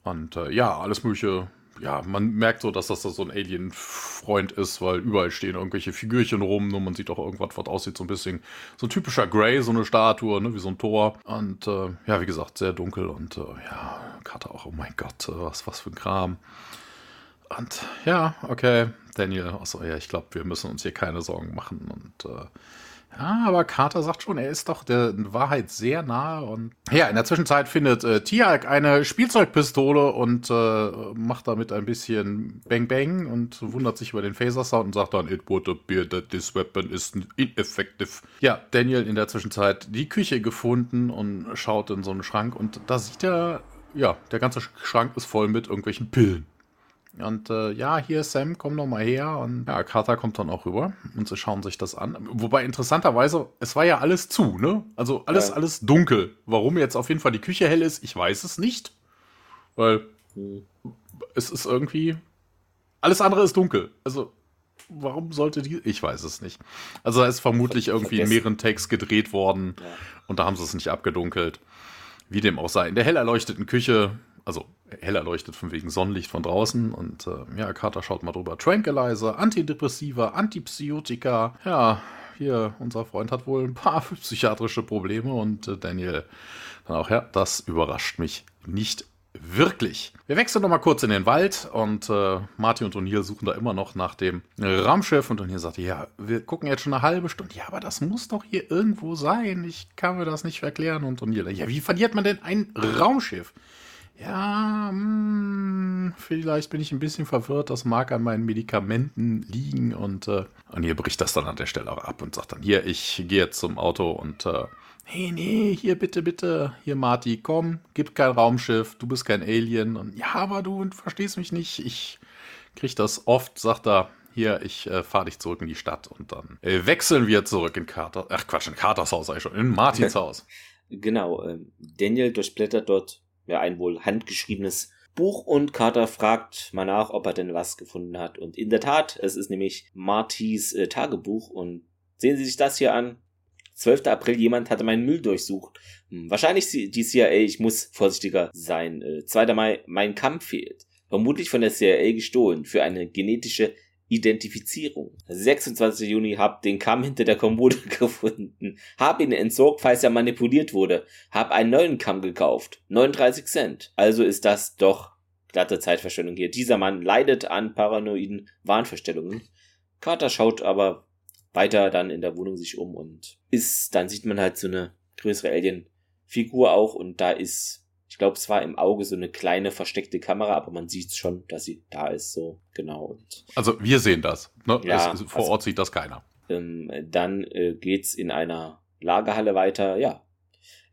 Und äh, ja, alles Mögliche. Ja, man merkt so, dass das so ein Alien-Freund ist, weil überall stehen irgendwelche Figürchen rum. Nur man sieht auch irgendwas, was aussieht, so ein bisschen so ein typischer Grey, so eine Statue, ne, wie so ein Tor. Und äh, ja, wie gesagt, sehr dunkel. Und äh, ja, Karte auch, oh mein Gott, äh, was, was für ein Kram. Und ja, okay, Daniel, achso, ja, ich glaube, wir müssen uns hier keine Sorgen machen. Und äh, ja, aber Carter sagt schon, er ist doch der Wahrheit sehr nahe. Und ja, in der Zwischenzeit findet äh, Tiag eine Spielzeugpistole und äh, macht damit ein bisschen Bang Bang und wundert sich über den Phaser-Sound und sagt dann, it would appear that this weapon is ineffective. Ja, Daniel in der Zwischenzeit die Küche gefunden und schaut in so einen Schrank und da sieht er, ja, der ganze Schrank ist voll mit irgendwelchen Pillen. Und äh, ja, hier Sam, komm doch mal her. Und ja, Carter kommt dann auch rüber und sie schauen sich das an. Wobei interessanterweise, es war ja alles zu, ne? Also alles, ja. alles dunkel. Warum jetzt auf jeden Fall die Küche hell ist, ich weiß es nicht. Weil hm. es ist irgendwie. Alles andere ist dunkel. Also, warum sollte die. Ich weiß es nicht. Also, da ist vermutlich irgendwie in mehreren Takes gedreht worden ja. und da haben sie es nicht abgedunkelt. Wie dem auch sei. In der hell erleuchteten Küche also hell erleuchtet von wegen Sonnenlicht von draußen. Und äh, ja, Carter schaut mal drüber. Tranquilizer, Antidepressiva, Antipsychotika. Ja, hier, unser Freund hat wohl ein paar psychiatrische Probleme und äh, Daniel dann auch, ja, das überrascht mich nicht wirklich. Wir wechseln nochmal kurz in den Wald und äh, Marty und O'Neill suchen da immer noch nach dem Raumschiff und O'Neill sagt, ja, wir gucken jetzt schon eine halbe Stunde. Ja, aber das muss doch hier irgendwo sein. Ich kann mir das nicht erklären. Und O'Neill, ja, wie verliert man denn ein Raumschiff? Ja, mh, hm, vielleicht bin ich ein bisschen verwirrt. Das mag an meinen Medikamenten liegen. Und, äh, und hier bricht das dann an der Stelle auch ab und sagt dann: Hier, ich gehe jetzt zum Auto und. Äh, Nee, nee, hier bitte, bitte. Hier, Marty, komm, gib kein Raumschiff, du bist kein Alien. Und ja, aber du verstehst mich nicht. Ich krieg das oft, sagt er. Hier, ich äh, fahre dich zurück in die Stadt und dann äh, wechseln wir zurück in Carter. Ach Quatsch, in Carters Haus eigentlich schon, in Martins Haus. Genau, äh, Daniel durchblättert dort ja, ein wohl handgeschriebenes Buch und Carter fragt mal nach, ob er denn was gefunden hat. Und in der Tat, es ist nämlich Martys äh, Tagebuch und sehen Sie sich das hier an. 12. April, jemand hatte meinen Müll durchsucht. Hm, wahrscheinlich die CIA, ich muss vorsichtiger sein. Äh, 2. Mai, mein Kampf fehlt. Vermutlich von der CIA gestohlen für eine genetische Identifizierung. 26. Juni hab den Kamm hinter der Kommode gefunden. Hab ihn entsorgt, falls er manipuliert wurde. Hab einen neuen Kamm gekauft. 39 Cent. Also ist das doch glatte Zeitverschwendung hier. Dieser Mann leidet an paranoiden Wahnvorstellungen. Carter schaut aber weiter dann in der Wohnung sich um und ist, dann sieht man halt so eine größere Alien-Figur auch und da ist ich glaube, es war im Auge so eine kleine versteckte Kamera, aber man sieht schon, dass sie da ist, so genau. Und, also wir sehen das. Ne? Ja, es, vor also, Ort sieht das keiner. Ähm, dann äh, geht's in einer Lagerhalle weiter. Ja,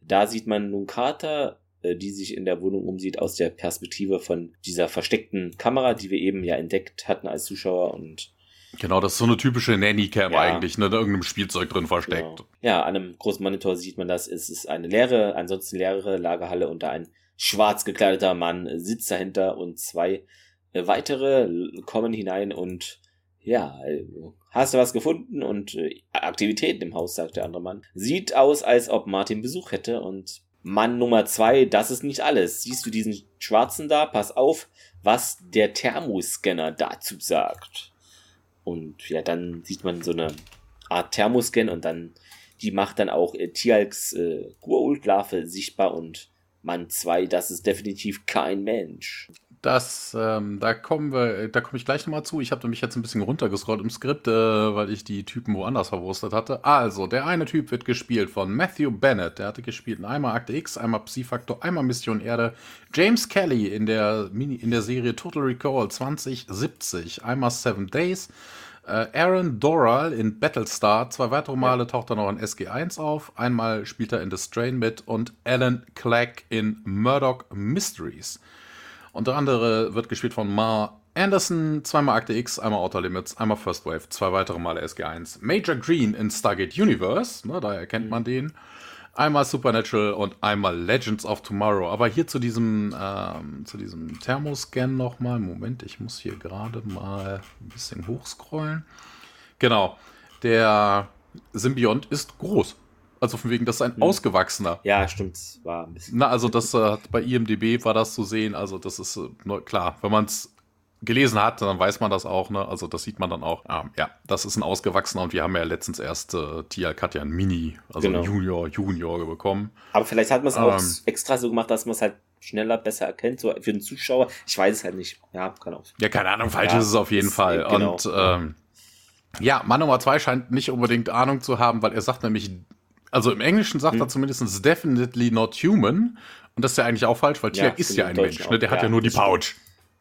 da sieht man nun Carter, äh, die sich in der Wohnung umsieht aus der Perspektive von dieser versteckten Kamera, die wir eben ja entdeckt hatten als Zuschauer und Genau, das ist so eine typische Nanny-Cam ja. eigentlich, ne, da irgendeinem Spielzeug drin versteckt. Genau. Ja, an einem großen Monitor sieht man das. Es ist eine leere, ansonsten leere Lagerhalle und da ein schwarz gekleideter Mann sitzt dahinter und zwei Äh, weitere kommen hinein und ja, äh, hast du was gefunden und äh, Aktivitäten im Haus, sagt der andere Mann. Sieht aus, als ob Martin Besuch hätte und Mann Nummer zwei, das ist nicht alles. Siehst du diesen Schwarzen da? Pass auf, was der Thermoscanner dazu sagt. Und ja, dann sieht man so eine Art Thermoscan und dann, die macht dann auch äh, Tialks äh, Gurultlarve sichtbar und Mann 2, das ist definitiv kein Mensch. Das, ähm, da kommen wir, da komme ich gleich nochmal zu. Ich habe nämlich jetzt ein bisschen runtergescrollt im Skript, äh, weil ich die Typen woanders verwurstet hatte. Also, der eine Typ wird gespielt von Matthew Bennett. Der hatte gespielt in einmal Akte X, einmal Psi-Faktor, einmal Mission Erde. James Kelly in der, Mini, in der Serie Total Recall 2070, einmal Seven Days. Äh, Aaron Doral in Battlestar, zwei weitere Male taucht er noch in SG1 auf. Einmal spielt er in The Strain mit und Alan Clack in Murdoch Mysteries. Und der andere wird gespielt von Mar Anderson, zweimal Akte X, einmal Outer Limits, einmal First Wave, zwei weitere Male SG1. Major Green in Stargate Universe, ne, da erkennt man den. Einmal Supernatural und einmal Legends of Tomorrow. Aber hier zu diesem, ähm, zu diesem Thermoscan nochmal. Moment, ich muss hier gerade mal ein bisschen hochscrollen. Genau. Der Symbiont ist groß. Also von wegen, das ist ein hm. ausgewachsener. Ja, stimmt. War ein bisschen. Na, also das äh, bei IMDB war das zu sehen. Also das ist äh, klar, wenn man es gelesen hat, dann weiß man das auch. Ne? Also das sieht man dann auch. Ähm, ja, das ist ein ausgewachsener und wir haben ja letztens erst äh, Tia Katja ein Mini, also genau. Junior, Junior bekommen. Aber vielleicht hat man es ähm, auch extra so gemacht, dass man es halt schneller besser erkennt, so für den Zuschauer. Ich weiß es halt nicht. Ja, kann auch. Ja, keine Ahnung, falsch ja, ist es auf jeden Fall. Genau. Und ähm, ja, Mann Nummer zwei scheint nicht unbedingt Ahnung zu haben, weil er sagt nämlich also im Englischen sagt hm. er zumindest definitely not human. Und das ist ja eigentlich auch falsch, weil ja, ist ja ein Mensch. Ne? Der hat ja, nur die Pouch.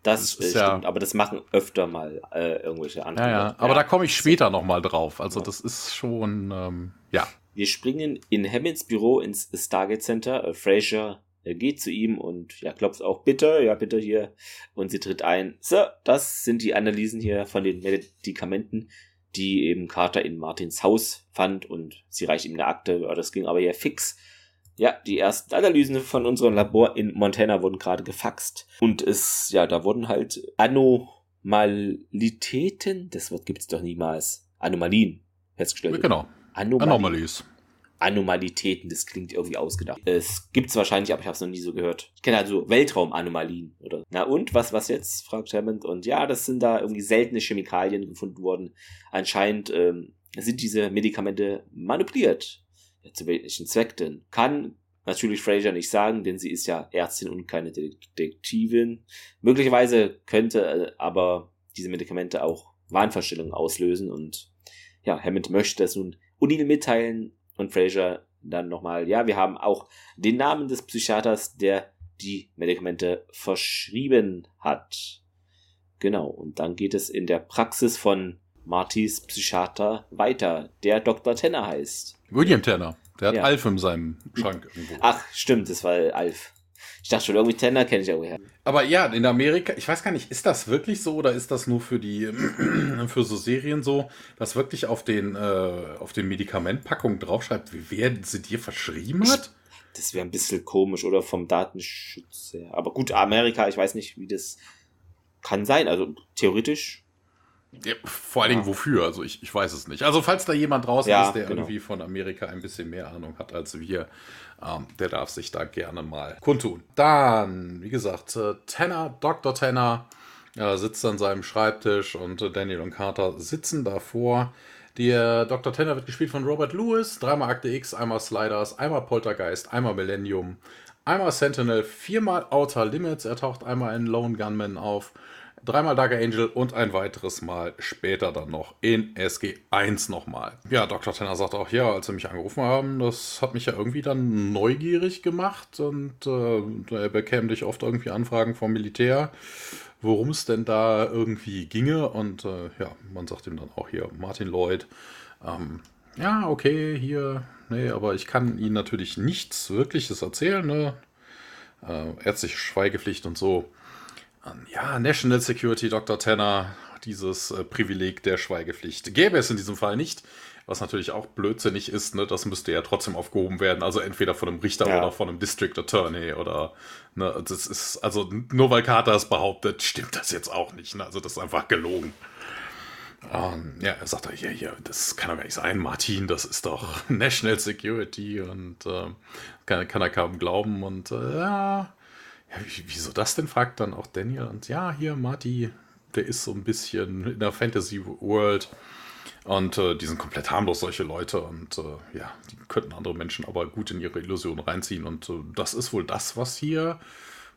Das, das ist ja, aber das machen öfter mal äh, irgendwelche andere. Ja, ja. aber da komme ich später nochmal drauf. Also das ist schon, ähm, ja. Wir springen in Hammonds Büro ins Stargate Center. Äh, Fraser äh, geht zu ihm und ja, klopft auch bitte, ja bitte hier. Und sie tritt ein. So, das sind die Analysen hier von den Medikamenten, die eben Carter in Martins Haus fand und sie reicht ihm eine Akte. Ja, das ging aber ja fix. Ja, die ersten Analysen von unserem Labor in Montana wurden gerade gefaxt und es, ja, da wurden halt Anomalitäten, das Wort gibt's doch niemals, Anomalien festgestellt. Genau. Anomalien. Anomalies. Anomalitäten, das klingt irgendwie ausgedacht. Es gibt's wahrscheinlich, aber ich habe es noch nie so gehört. Ich kenne also Weltraumanomalien oder. Na und was was jetzt? fragt Hammond. Und ja, das sind da irgendwie seltene Chemikalien gefunden worden. Anscheinend ähm, sind diese Medikamente manipuliert. Ja, zu welchen Zweck denn? Kann natürlich Fraser nicht sagen, denn sie ist ja Ärztin und keine Detektivin. Möglicherweise könnte äh, aber diese Medikamente auch Wahnvorstellungen auslösen und ja, Hammond möchte es nun O'Neill mitteilen, und Fraser dann nochmal, ja, wir haben auch den Namen des Psychiaters, der die Medikamente verschrieben hat. Genau, und dann geht es in der Praxis von Martys Psychiater weiter, der Dr. Tenner heißt. William Tenner, der hat ja. Alf in seinem Schrank irgendwo. Ach, stimmt, das war Alf. Ich dachte schon, irgendwie Tender kenne ich ja woher. Aber ja, in Amerika, ich weiß gar nicht, ist das wirklich so oder ist das nur für die, für so Serien so, dass wirklich auf den, äh, auf den Medikamentpackungen draufschreibt, wie wer sie dir verschrieben hat? Das wäre ein bisschen komisch oder vom Datenschutz her. Aber gut, Amerika, ich weiß nicht, wie das kann sein. Also theoretisch ja, vor allen Dingen ja. wofür, also ich, ich weiß es nicht. Also falls da jemand draußen ja, ist, der genau. irgendwie von Amerika ein bisschen mehr Ahnung hat als wir, ähm, der darf sich da gerne mal kundtun. Dann, wie gesagt, äh, Tanner, Dr. Tanner äh, sitzt an seinem Schreibtisch und äh, Daniel und Carter sitzen davor. Der Dr. Tanner wird gespielt von Robert Lewis, dreimal Akte X, einmal Sliders, einmal Poltergeist, einmal Millennium, einmal Sentinel, viermal Outer Limits, er taucht einmal in Lone Gunman auf dreimal Darker Angel und ein weiteres Mal später dann noch in SG1 nochmal. Ja, Dr. Tanner sagt auch, ja, als sie mich angerufen haben, das hat mich ja irgendwie dann neugierig gemacht und äh, er bekäme dich oft irgendwie Anfragen vom Militär, worum es denn da irgendwie ginge und äh, ja, man sagt ihm dann auch hier, Martin Lloyd, ähm, ja, okay, hier, nee, aber ich kann Ihnen natürlich nichts Wirkliches erzählen, ne? Äh, ärztliche Schweigepflicht und so. Ja, National Security Dr. Tanner, dieses äh, Privileg der Schweigepflicht. Gäbe es in diesem Fall nicht, Was natürlich auch blödsinnig ist, ne, das müsste ja trotzdem aufgehoben werden. Also entweder von einem Richter Ja. oder von einem District Attorney oder ne, das ist, also nur weil Carter es behauptet, stimmt das jetzt auch nicht. Ne? Also das ist einfach gelogen. Ähm, ja, er sagt, ja, ja, das kann doch gar nicht sein, Martin, das ist doch National Security und ähm, kann, kann er kaum glauben und äh, ja, ja, wie- wieso das denn, fragt dann auch Daniel und ja, hier, Marty, der ist so ein bisschen in der Fantasy World und äh, die sind komplett harmlos, solche Leute und äh, ja, die könnten andere Menschen aber gut in ihre Illusion reinziehen und äh, das ist wohl das, was hier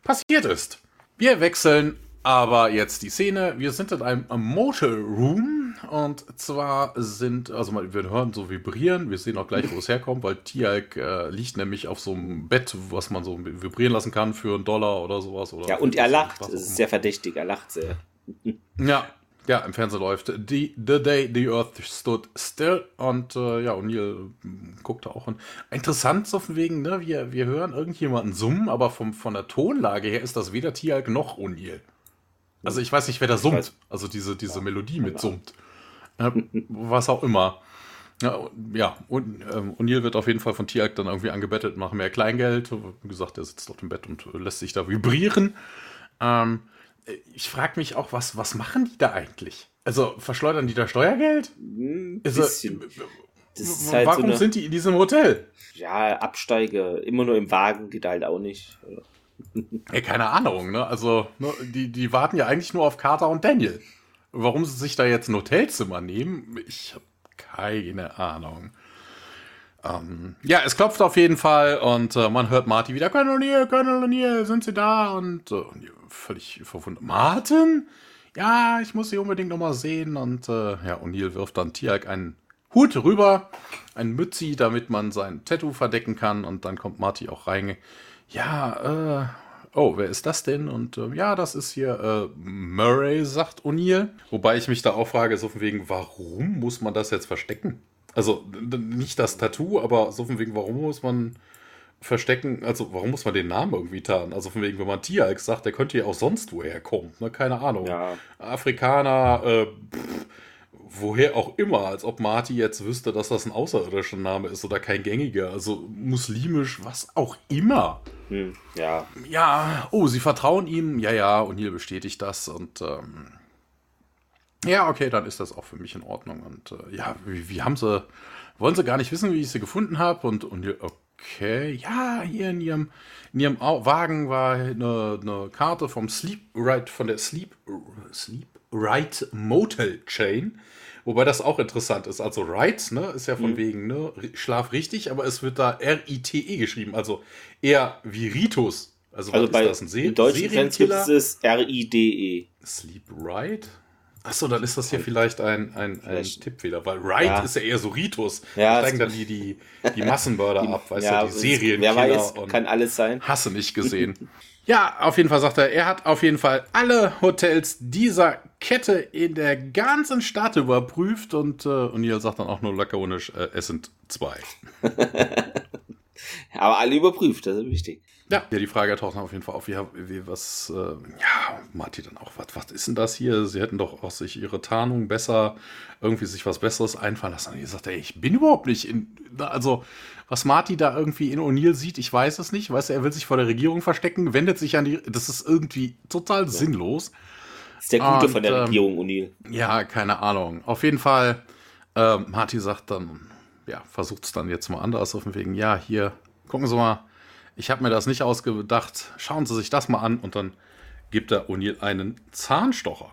passiert ist. Wir wechseln aber jetzt die Szene. Wir sind in einem Motel Room und zwar sind, also wir hören so vibrieren. Wir sehen auch gleich, wo es herkommt, weil Tialk äh, liegt nämlich auf so einem Bett, was man so vibrieren lassen kann für einen Dollar oder sowas. Oder Ja, und er lacht. Das ist sehr verdächtig. Er lacht sehr. Ja, ja, im Fernsehen läuft The, the Day the Earth Stood Still und äh, ja, O'Neill mm, guckt da auch hin. Interessant so von wegen, ne, wir, wir hören irgendjemanden summen, aber vom, von der Tonlage her ist das weder Tialk noch O'Neill. Also ich weiß nicht, wer da summt, also diese, diese Melodie mit summt. Was auch immer. Ja, und ähm, O'Neill wird auf jeden Fall von Tialk dann irgendwie angebettelt, machen mehr Kleingeld. Wie gesagt, er sitzt auf dem Bett und äh, lässt sich da vibrieren. Ähm, ich frage mich auch, was, was machen die da eigentlich? Also verschleudern die da Steuergeld? Ein Also, halt warum so eine, sind die in diesem Hotel? ja, Absteige. Immer nur im Wagen geht halt auch nicht. Ey, keine Ahnung, ne? Also, ne, die, die warten ja eigentlich nur auf Carter und Daniel. Warum sie sich da jetzt ein Hotelzimmer nehmen, ich habe keine Ahnung. Ähm, ja, es klopft auf jeden Fall und äh, man hört Marty wieder, Colonel O'Neill, Colonel O'Neill, sind Sie da? Und äh, völlig verwundert. Martin? Ja, ich muss Sie unbedingt noch mal sehen. Und äh, ja, O'Neill wirft dann Tialk einen Hut rüber, ein Mützi, damit man sein Tattoo verdecken kann. Und dann kommt Marty auch rein. Ja, äh, oh, wer ist das denn? Und äh, ja, das ist hier äh, Murray, sagt O'Neill. Wobei ich mich da auch frage, so von wegen, warum muss man das jetzt verstecken? Also nicht das Tattoo, aber so von wegen, warum muss man verstecken, also warum muss man den Namen irgendwie tarnen? Also von wegen, wenn man Tieralk sagt, der könnte ja auch sonst woher kommen, ne? keine Ahnung. Ja. Afrikaner, äh, pff, woher auch immer, als ob Marty jetzt wüsste, dass das ein außerirdischer Name ist oder kein gängiger, also muslimisch, was auch immer. Hm, ja. Ja, oh, sie vertrauen ihm. Ja, ja, O'Neill bestätigt das und ähm, ja, okay, dann ist das auch für mich in Ordnung. Und äh, ja, wie, wie haben sie, wollen sie gar nicht wissen, wie ich sie gefunden habe? Und O'Neill, okay, ja, hier in ihrem, in ihrem Wagen war eine, eine Karte vom Sleep Right, von der Sleep, Sleep Right Motel Chain. Wobei das auch interessant ist. Also Right, ne, ist ja von wegen, ne, Schlaf richtig, aber es wird da R-I-T-E geschrieben. Also eher wie Ritus. Also, Also was bei ist das? Ein Se deutschen Fans gibt es R-I-D-E. Sleep Right? Achso, dann ist das hier vielleicht ein, ein, ein. Tippfehler, weil Right Ja. ist ja eher so Ritus. Ja, da steigen dann die, die, die Massenmörder ab, weißt du, die es- Serienkiller Wer weiß, kann alles sein. Hasse nicht gesehen. ja, auf jeden Fall sagt er, er hat auf jeden Fall alle Hotels dieser Kette in der ganzen Stadt überprüft und äh, O'Neill sagt dann auch nur lakonisch, äh, es sind zwei. Aber alle überprüft, das ist wichtig. Ja, ja, die Frage taucht auf jeden Fall auf, wie, wie was, äh, ja, Marty dann auch, was, was ist denn das hier? Sie hätten doch auch sich ihre Tarnung besser, irgendwie sich was Besseres einfallen lassen. Und ihr sagt, ey, ich bin überhaupt nicht in, also, was Marty da irgendwie in O'Neill sieht, ich weiß es nicht, weißt du, er will sich vor der Regierung verstecken, wendet sich an die, das ist irgendwie total sinnlos. Das ist der Gute Und, von der ähm, Regierung, O'Neill. Ja, keine Ahnung. Auf jeden Fall, ähm, Marty sagt dann, ja, versucht es dann jetzt mal anders auf dem Wegen. Ja, hier, gucken Sie mal, ich habe mir das nicht ausgedacht. Schauen Sie sich das mal an. Und dann gibt er O'Neill einen Zahnstocher.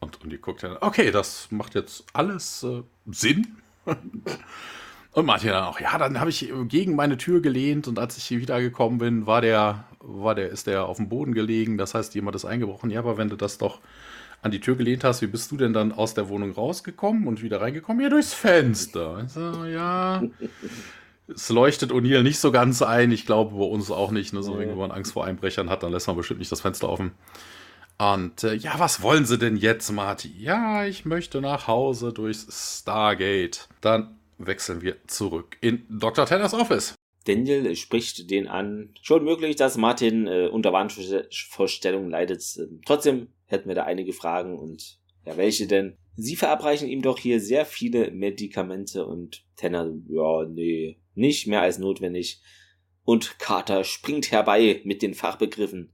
Und O'Neill guckt dann, okay, das macht jetzt alles äh, Sinn. Und Martin dann auch, ja, dann habe ich gegen meine Tür gelehnt und als ich hier wiedergekommen bin, war der, war der, ist der auf dem Boden gelegen. Das heißt, jemand ist eingebrochen. Ja, aber wenn du das doch an die Tür gelehnt hast, wie bist du denn dann aus der Wohnung rausgekommen und wieder reingekommen? Ja, durchs Fenster. Ich so, ja. Es leuchtet O'Neill nicht so ganz ein. Ich glaube bei uns auch nicht. Ne? So, wenn man Angst vor Einbrechern hat, dann lässt man bestimmt nicht das Fenster offen. Und äh, ja, was wollen Sie denn jetzt, Marty? Ja, ich möchte nach Hause durchs Stargate. Dann wechseln wir zurück in Dr. Tenners Office. Daniel spricht den an. Schon möglich, dass Martin äh, unter Wahnvorstellungen leidet. Ähm, trotzdem hätten wir da einige Fragen und ja, welche denn? Sie verabreichen ihm doch hier sehr viele Medikamente und Tanner, ja, nee, nicht mehr als notwendig. Und Carter springt herbei mit den Fachbegriffen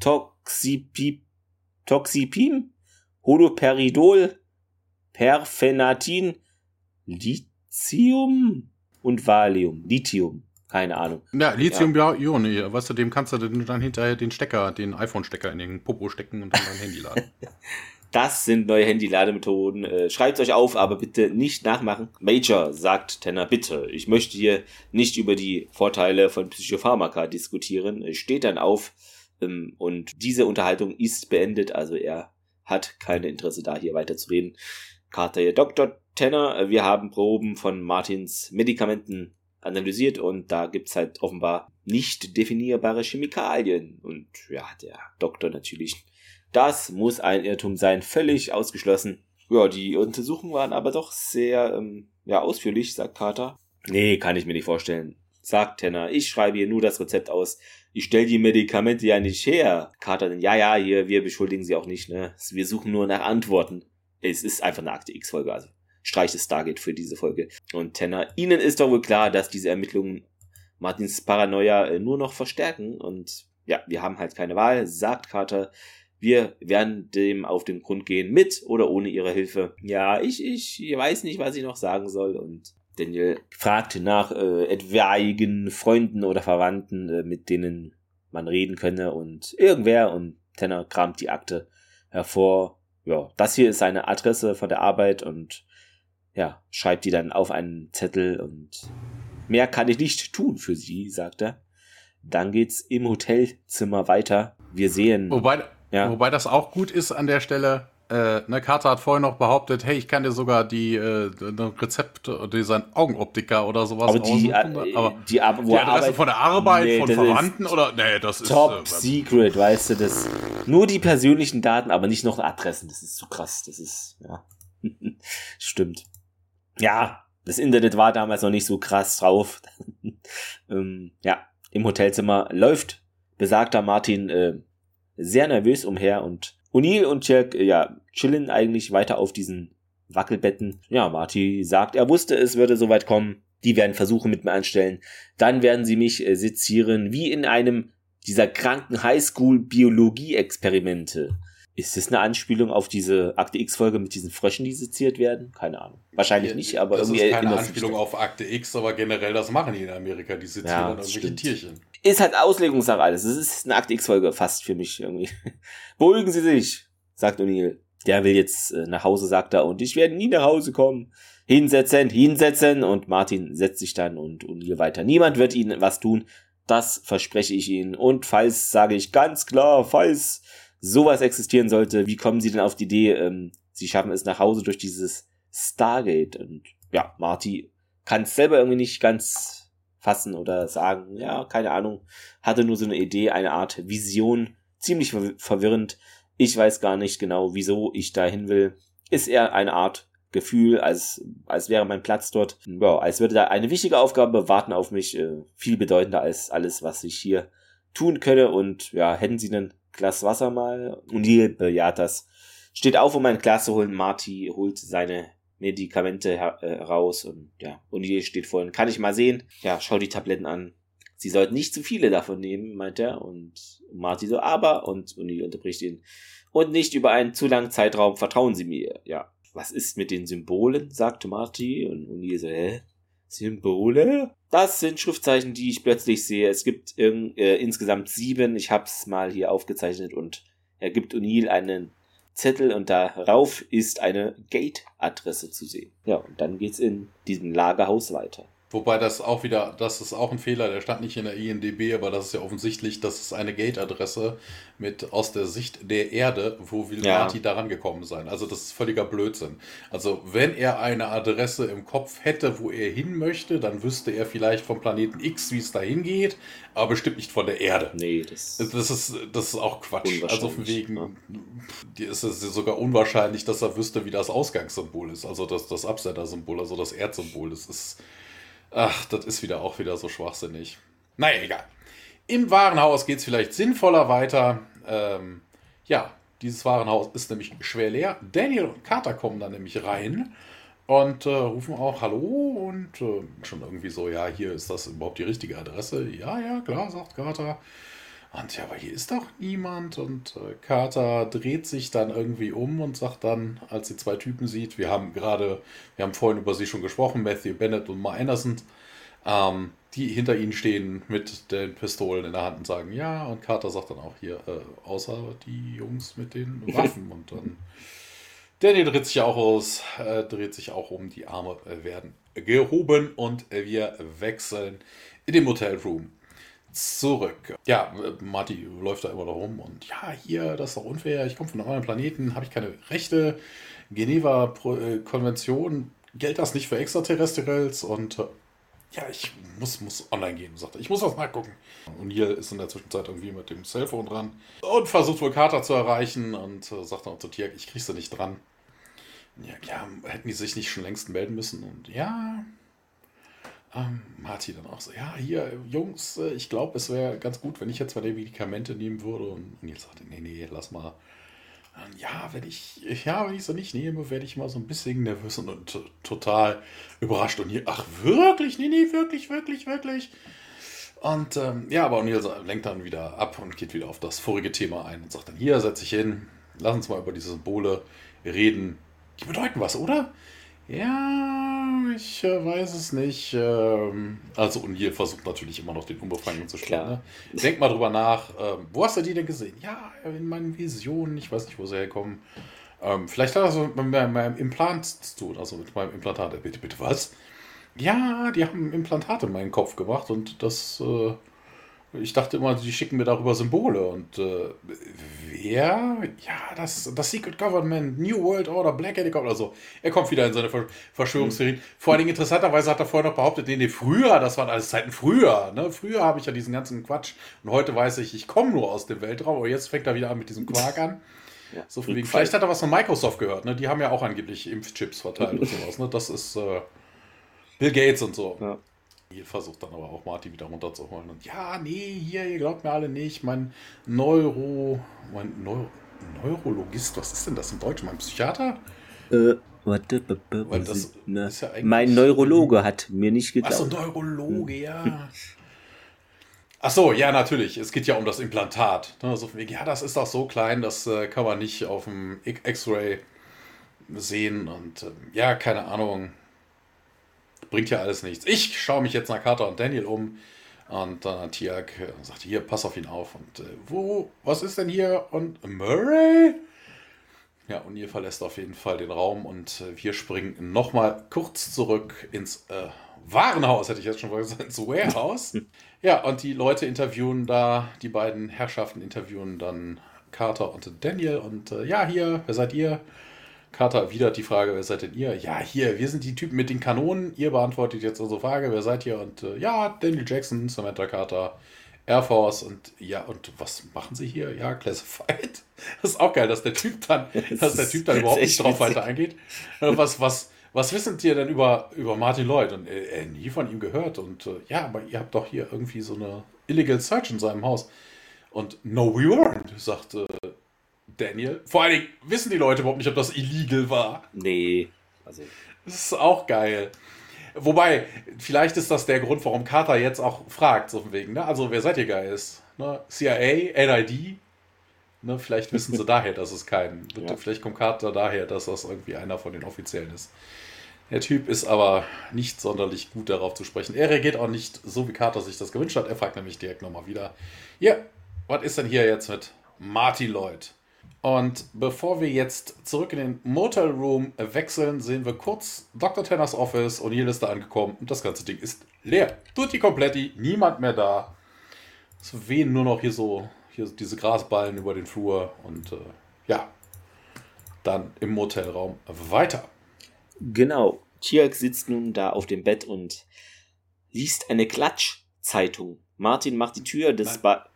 Toxipip, Toxipim, Holoperidol, Perfenatin, Lithium und Valium. Lithium. Keine Ahnung. Ja, Lithium-Ion, ja. weißt du, dem kannst du dann hinterher den Stecker, den iPhone-Stecker in den Popo stecken und dann dein Handy laden. Das sind neue Handy-Lademethoden. Äh, Schreibt euch auf, aber bitte nicht nachmachen. Major, sagt Tanner, bitte. Ich möchte hier nicht über die Vorteile von Psychopharmaka diskutieren. Steht dann auf ähm, und diese Unterhaltung ist beendet. Also er hat keine Interesse da, hier weiter Carter, Dr. Tanner, äh, wir haben Proben von Martins Medikamenten analysiert und da gibt's halt offenbar nicht definierbare Chemikalien. Und ja, der Doktor natürlich das muss ein Irrtum sein, völlig ausgeschlossen. Ja, die Untersuchungen waren aber doch sehr ähm, ja, ausführlich, sagt Carter. Nee, kann ich mir nicht vorstellen. Sagt Tanner, ich schreibe hier nur das Rezept aus. Ich stell die Medikamente ja nicht her. Carter, ja, ja, hier, wir beschuldigen sie auch nicht, ne? Wir suchen nur nach Antworten. Es ist einfach eine Akte X-Folge, also streicht es Stargate für diese Folge. Und Tanner, Ihnen ist doch wohl klar, dass diese Ermittlungen Martins Paranoia äh, nur noch verstärken und ja, wir haben halt keine Wahl, sagt Carter. Wir werden dem auf den Grund gehen, mit oder ohne ihre Hilfe. Ja, ich, ich weiß nicht, was ich noch sagen soll. Und Daniel fragt nach äh, etwaigen Freunden oder Verwandten, äh, mit denen man reden könne. Und irgendwer, und Tanner kramt die Akte hervor. Ja, das hier ist seine Adresse von der Arbeit und ja, schreibt die dann auf einen Zettel und mehr kann ich nicht tun für sie, sagt er. Dann geht's im Hotelzimmer weiter. Wir sehen. Wobei, ja. Wobei das auch gut ist an der Stelle. Äh, ne, Carter hat vorher noch behauptet, hey, ich kann dir sogar die äh, Rezept, die sein Augenoptiker oder sowas aber die, aussuchen. Äh, aber die, Ar wo die Adresse von der Arbeit, nee, von Verwandten oder nee, das top ist top äh, secret, weißt du, das nur die persönlichen Daten, aber nicht noch Adressen. Das ist zu krass. Das ist ja stimmt. Ja, das Internet war damals noch nicht so krass drauf. ähm, ja, im Hotelzimmer läuft besagter Martin äh, sehr nervös umher und O'Neill und Jack, äh, ja, chillen eigentlich weiter auf diesen Wackelbetten. Ja, Marty sagt, er wusste, es würde soweit kommen. Die werden Versuche mit mir anstellen. Dann werden sie mich äh, sezieren, wie in einem dieser kranken Highschool-Biologie-Experimente. Ist das eine Anspielung auf diese Akte X-Folge mit diesen Fröschen, die seziert werden? Keine Ahnung. Wahrscheinlich ja, nicht, aber das irgendwie. Das ist keine Anspielung auf Akte X, aber generell, das machen die in Amerika, die sezieren ja, irgendwelche Tierchen. Ist halt Auslegungssache alles. Es ist eine Akte X-Folge fast für mich irgendwie. Beruhigen Sie sich, sagt O'Neill. Der will jetzt äh, nach Hause, sagt er, und ich werde nie nach Hause kommen. Hinsetzen, hinsetzen. Und Martin setzt sich dann und O'Neill weiter. Niemand wird Ihnen was tun. Das verspreche ich Ihnen. Und falls, sage ich ganz klar, falls sowas existieren sollte, wie kommen sie denn auf die Idee, ähm, sie schaffen es nach Hause durch dieses Stargate? Und ja, Marty kann es selber irgendwie nicht ganz fassen oder sagen, ja, keine Ahnung, hatte nur so eine Idee, eine Art Vision, ziemlich verwirrend. Ich weiß gar nicht genau, wieso ich dahin will. Ist eher eine Art Gefühl, als, als wäre mein Platz dort. Ja, als würde da eine wichtige Aufgabe warten auf mich, äh, viel bedeutender als alles, was ich hier tun könne. Und ja, hätten sie einen Glas Wasser mal. O'Neill bejaht das. Steht auf, um ein Glas zu holen. Marty holt seine Medikamente heraus äh, und ja, O'Neill steht vorhin. Kann ich mal sehen? Ja, schau die Tabletten an. Sie sollten nicht zu viele davon nehmen, meint er. Und Marty so, aber, und O'Neill unterbricht ihn. Und nicht über einen zu langen Zeitraum, vertrauen Sie mir. Ja, was ist mit den Symbolen? sagte Marty. Und O'Neill so, hä? Symbole? Das sind Schriftzeichen, die ich plötzlich sehe. Es gibt äh, insgesamt sieben. Ich hab's mal hier aufgezeichnet und er gibt O'Neill einen Zettel und darauf ist eine Gate-Adresse zu sehen. Ja, und dann geht's in diesem Lagerhaus weiter. Wobei das auch wieder, das ist auch ein Fehler, der stand nicht in der INDB, aber das ist ja offensichtlich, das ist eine Gate-Adresse mit aus der Sicht der Erde, wo will ja. Marty daran gekommen sein. Also das ist völliger Blödsinn. Also wenn er eine Adresse im Kopf hätte, wo er hin möchte, dann wüsste er vielleicht vom Planeten X, wie es da hingeht, aber bestimmt nicht von der Erde. Nee, das, das ist das ist auch Quatsch. Also von wegen, ja. ist es sogar unwahrscheinlich, dass er wüsste, wie das Ausgangssymbol ist, also das, das Absendersymbol, also das Erdsymbol. Das ist Ach, das ist wieder auch wieder so schwachsinnig. Naja, egal. Im Warenhaus geht es vielleicht sinnvoller weiter. Ähm, ja, Dieses Warenhaus ist nämlich schwer leer. Daniel und Carter kommen dann nämlich rein und äh, rufen auch Hallo und äh, schon irgendwie so, ja, hier ist das überhaupt die richtige Adresse. Ja, ja, klar, sagt Carter. Und ja, aber hier ist doch niemand. Und äh, Carter dreht sich dann irgendwie um und sagt dann, als sie zwei Typen sieht, wir haben gerade, wir haben vorhin über sie schon gesprochen, Matthew Bennett und Ma Anderson, ähm, die hinter ihnen stehen mit den Pistolen in der Hand und sagen, ja, und Carter sagt dann auch hier, äh, außer die Jungs mit den Waffen. und dann Danny dreht sich auch aus, äh, dreht sich auch um, die Arme werden gehoben und wir wechseln in den Motelroom zurück. Ja, Marty läuft da immer noch rum und ja, hier, das ist doch unfair, ich komme von einem anderen Planeten, habe ich keine Rechte. Geneva-Konvention, gilt das nicht für Extraterrestrials und äh, ja, ich muss, muss online gehen, sagt er. Ich muss was nachgucken. Und hier ist in der Zwischenzeit irgendwie mit dem Cellphone dran und versucht wohl Carter zu erreichen und äh, sagt dann auch zu Tiak, ich krieg sie nicht dran. Ja, ja, hätten die sich nicht schon längst melden müssen und ja, ähm, Marty dann auch so, ja, hier, Jungs, äh, ich glaube, es wäre ganz gut, wenn ich jetzt mal die Medikamente nehmen würde. Und Nils sagte, nee, nee, lass mal. Ähm, ja, wenn ich, ja, wenn ich sie nicht nehme, werde ich mal so ein bisschen nervös und, und total überrascht. Und hier, ach, wirklich? Nee, nee, wirklich, wirklich, wirklich. Und ähm, ja, aber O'Neill lenkt dann wieder ab und geht wieder auf das vorige Thema ein und sagt dann, hier, setz dich hin, lass uns mal über diese Symbole reden. Die bedeuten was, oder? Ja, ich äh, weiß es nicht. Ähm, also, und hier versucht natürlich immer noch den Unbefangenen zu spielen. Ne? Denk mal drüber nach. Ähm, wo hast du die denn gesehen? Ja, in meinen Visionen. Ich weiß nicht, wo sie herkommen. Ähm, vielleicht hat das mit meinem Implant zu tun. Also mit meinem Implantat. Bitte, bitte, was? Ja, die haben Implantate in meinen Kopf gemacht und das. Äh, ich dachte immer, die schicken mir darüber Symbole. Und äh, wer? Ja, das, das Secret Government, New World Order, Black Helicopter. Also, er kommt wieder in seine Verschwörungstheorien. Mhm. Vor allen Dingen interessanterweise hat er vorher noch behauptet, nee, nee, früher, das waren alles Zeiten früher. Ne? Früher habe ich ja diesen ganzen Quatsch. Und heute weiß ich, ich komme nur aus dem Weltraum. Aber jetzt fängt er wieder an mit diesem Quark an. Ja, so wegen. Vielleicht hat er was von Microsoft gehört. Ne? Die haben ja auch angeblich Impfchips verteilt und sowas. Ne? Das ist äh, Bill Gates und so. Ja. Hier versucht dann aber auch Marty wieder runterzuholen. Und ja, nee, hier, ihr glaubt mir alle nicht. Mein Neuro. Mein Neuro, Neurologist, was ist denn das in Deutsch? Mein Psychiater? Äh, warte, Weil das ne, ist ja mein Neurologe hat mir nicht geglaubt. Achso, Neurologe, ja. Achso, ja, natürlich. Es geht ja um das Implantat. Also, ja, das ist doch so klein, das äh, kann man nicht auf dem X-Ray sehen. Und äh, ja, keine Ahnung bringt ja alles nichts. Ich schaue mich jetzt nach Carter und Daniel um. Und dann hat Tiag äh, sagt, hier, pass auf ihn auf. Und äh, wo, was ist denn hier? Und Murray? Ja, und ihr verlässt auf jeden Fall den Raum und äh, wir springen nochmal kurz zurück ins äh, Warenhaus, hätte ich jetzt schon gesagt, ins Warehouse. ja, und die Leute interviewen da, die beiden Herrschaften interviewen dann Carter und Daniel. Und äh, ja, hier, wer seid ihr? Carter erwidert die Frage, wer seid denn ihr? Ja, hier, wir sind die Typen mit den Kanonen. Ihr beantwortet jetzt unsere Frage, wer seid ihr? Und äh, ja, Daniel Jackson, Samantha Carter, Air Force und ja, und was machen sie hier? Ja, Classified. Das ist auch geil, dass der Typ dann, dass der Typ dann überhaupt nicht drauf weiter eingeht. Äh, was, was, was wissen ihr denn über, über Martin Lloyd? Und äh, nie von ihm gehört. Und äh, ja, aber ihr habt doch hier irgendwie so eine Illegal Search in seinem Haus. Und no, we weren't, sagt äh, Daniel. Vor allen Dingen wissen die Leute überhaupt nicht, ob das illegal war. Nee. Also. Das ist auch geil. Wobei, vielleicht ist das der Grund, warum Carter jetzt auch fragt, so von wegen, ne? Also, wer seid ihr Guys? Ne? CIA, NID? Ne? Vielleicht wissen sie daher, dass es kein. Ja. Vielleicht kommt Carter daher, dass das irgendwie einer von den Offiziellen ist. Der Typ ist aber nicht sonderlich gut darauf zu sprechen. Er reagiert auch nicht so, wie Carter sich das gewünscht hat. Er fragt nämlich direkt nochmal wieder: Ja, was ist denn hier jetzt mit Marty Lloyd? Und bevor wir jetzt zurück in den Motel Room wechseln, sehen wir kurz Dr. Tenners Office. O'Neill ist da angekommen und das ganze Ding ist leer. Tutti kompletti, niemand mehr da. Es wehen nur noch hier so hier diese Grasballen über den Flur und äh, ja, dann im Motelraum weiter. Genau. Tiak sitzt nun da auf dem Bett und liest eine Klatschzeitung. Martin macht die Tür des Ba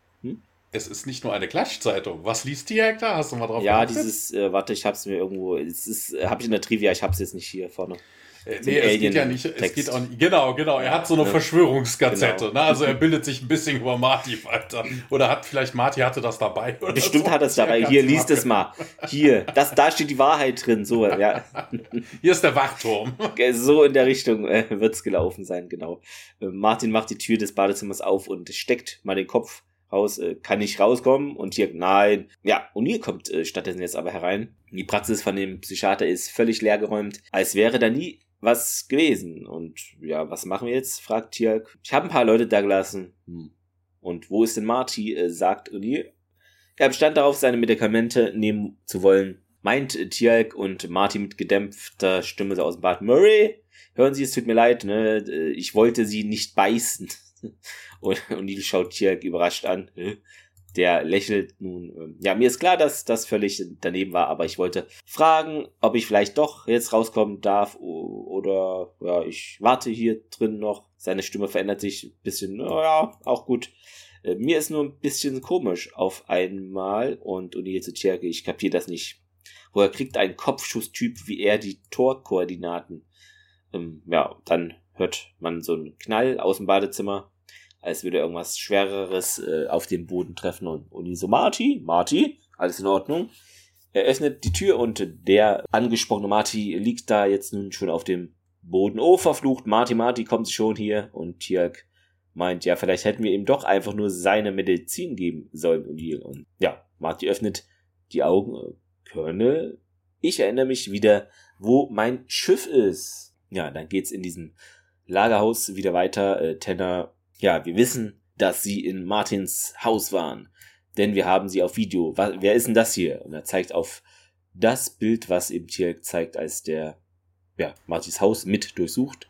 es ist nicht nur eine Klatschzeitung. Was liest die da? Hast du mal drauf Ja, geachtet? dieses, äh, warte, ich hab's mir irgendwo, es ist, äh, hab ich in der Trivia, ich hab's jetzt nicht hier vorne. Äh, nee, es geht ja nicht, es geht auch nicht, genau, genau, er hat so eine ja. Verschwörungsgazette, genau. ne? also er bildet sich ein bisschen über Marty weiter. Oder hat vielleicht, Marty hatte das dabei. Bestimmt so. hat er es dabei, hier, liest es mal. Hier, das, da steht die Wahrheit drin, so, ja. Hier ist der Wachturm. So in der Richtung äh, wird es gelaufen sein, genau. Martin macht die Tür des Badezimmers auf und steckt mal den Kopf raus, äh, kann nicht rauskommen und hier, nein. Ja, O'Neill kommt äh, stattdessen jetzt aber herein. Die Praxis von dem Psychiater ist völlig leergeräumt, als wäre da nie was gewesen. Und ja, was machen wir jetzt? fragt Tiak. Ich habe ein paar Leute da gelassen. Hm. Und wo ist denn Marty? Äh, sagt O'Neill. Er bestand darauf, seine Medikamente nehmen zu wollen. Meint äh, Tialk und Marty mit gedämpfter Stimme so aus dem Bad. Murray, hören Sie, es tut mir leid, ne? Äh, ich wollte Sie nicht beißen. Und, Neil schaut Tiak überrascht an. Der lächelt nun. Ähm, ja, mir ist klar, dass das völlig daneben war, aber ich wollte fragen, ob ich vielleicht doch jetzt rauskommen darf oder ja, ich warte hier drin noch. Seine Stimme verändert sich ein bisschen. Naja, auch gut. Äh, mir ist nur ein bisschen komisch auf einmal und O'Neill zu Cherke, ich kapiere das nicht. Woher kriegt ein Kopfschusstyp wie er die Torkoordinaten? Ähm, ja, dann hört man so einen Knall aus dem Badezimmer als würde irgendwas Schwereres äh, auf den Boden treffen. Und, die so, Marty, Marty, alles in Ordnung. Er öffnet die Tür und der angesprochene Marty liegt da jetzt nun schon auf dem Boden. Oh, verflucht, Marty, Marty kommt schon hier. Und Tirk meint, ja, vielleicht hätten wir ihm doch einfach nur seine Medizin geben sollen. Und, ja, Marty öffnet die Augen. Colonel, ich erinnere mich wieder, wo mein Schiff ist. Ja, dann geht's in diesem Lagerhaus wieder weiter. Äh, Tenner ja, wir wissen, dass sie in Martins Haus waren, denn wir haben sie auf Video. Was, wer ist denn das hier? Und er zeigt auf das Bild, was eben hier zeigt, als der ja, Martins Haus mit durchsucht.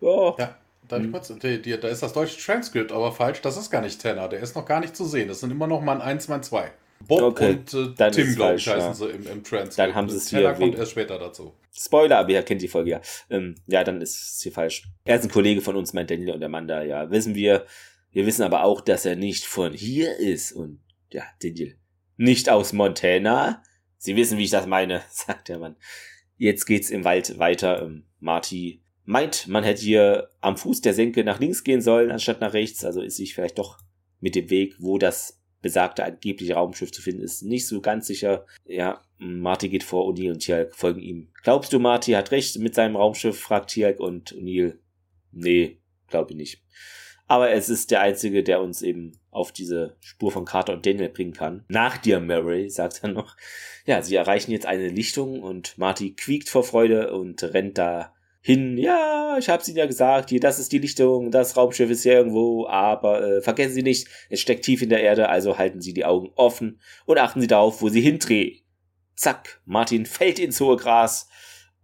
Oh. Ja, da, hm. kurz, die, da ist das deutsche Transkript aber falsch. Das ist gar nicht Tanner. Der ist noch gar nicht zu sehen. Das sind immer noch mal ein 1, 2, 2. Bob okay, und äh, Tim, glaube ich, heißen ja. sie im, im Transkript. Dann haben sie es hier. kommt erst später dazu. Spoiler, aber ihr kennt die Folge ja. Ähm, ja, dann ist es hier falsch. Er ist ein Kollege von uns, meint Daniel und Amanda. Ja, wissen wir. Wir wissen aber auch, dass er nicht von hier ist. Und ja, Daniel. Nicht aus Montana. Sie wissen, wie ich das meine, sagt der Mann. Jetzt geht's im Wald weiter. Ähm, Marty meint, man hätte hier am Fuß der Senke nach links gehen sollen, anstatt nach rechts. Also ist sich vielleicht doch mit dem Weg, wo das besagte angebliche Raumschiff zu finden ist, nicht so ganz sicher. Ja, Marty geht vor, O'Neill und Tialk folgen ihm. Glaubst du, Marty hat recht mit seinem Raumschiff? fragt Tialk und O'Neill. Nee, glaube ich nicht. Aber es ist der einzige, der uns eben auf diese Spur von Carter und Daniel bringen kann. Nach dir, Murray, sagt er noch. Ja, sie erreichen jetzt eine Lichtung und Marty quiekt vor Freude und rennt da hin, ja, ich hab's Ihnen ja gesagt, hier, das ist die Lichtung, das Raumschiff ist hier irgendwo, aber äh, vergessen Sie nicht, es steckt tief in der Erde, also halten Sie die Augen offen und achten Sie darauf, wo Sie hindrehen. Zack, Martin fällt ins hohe Gras.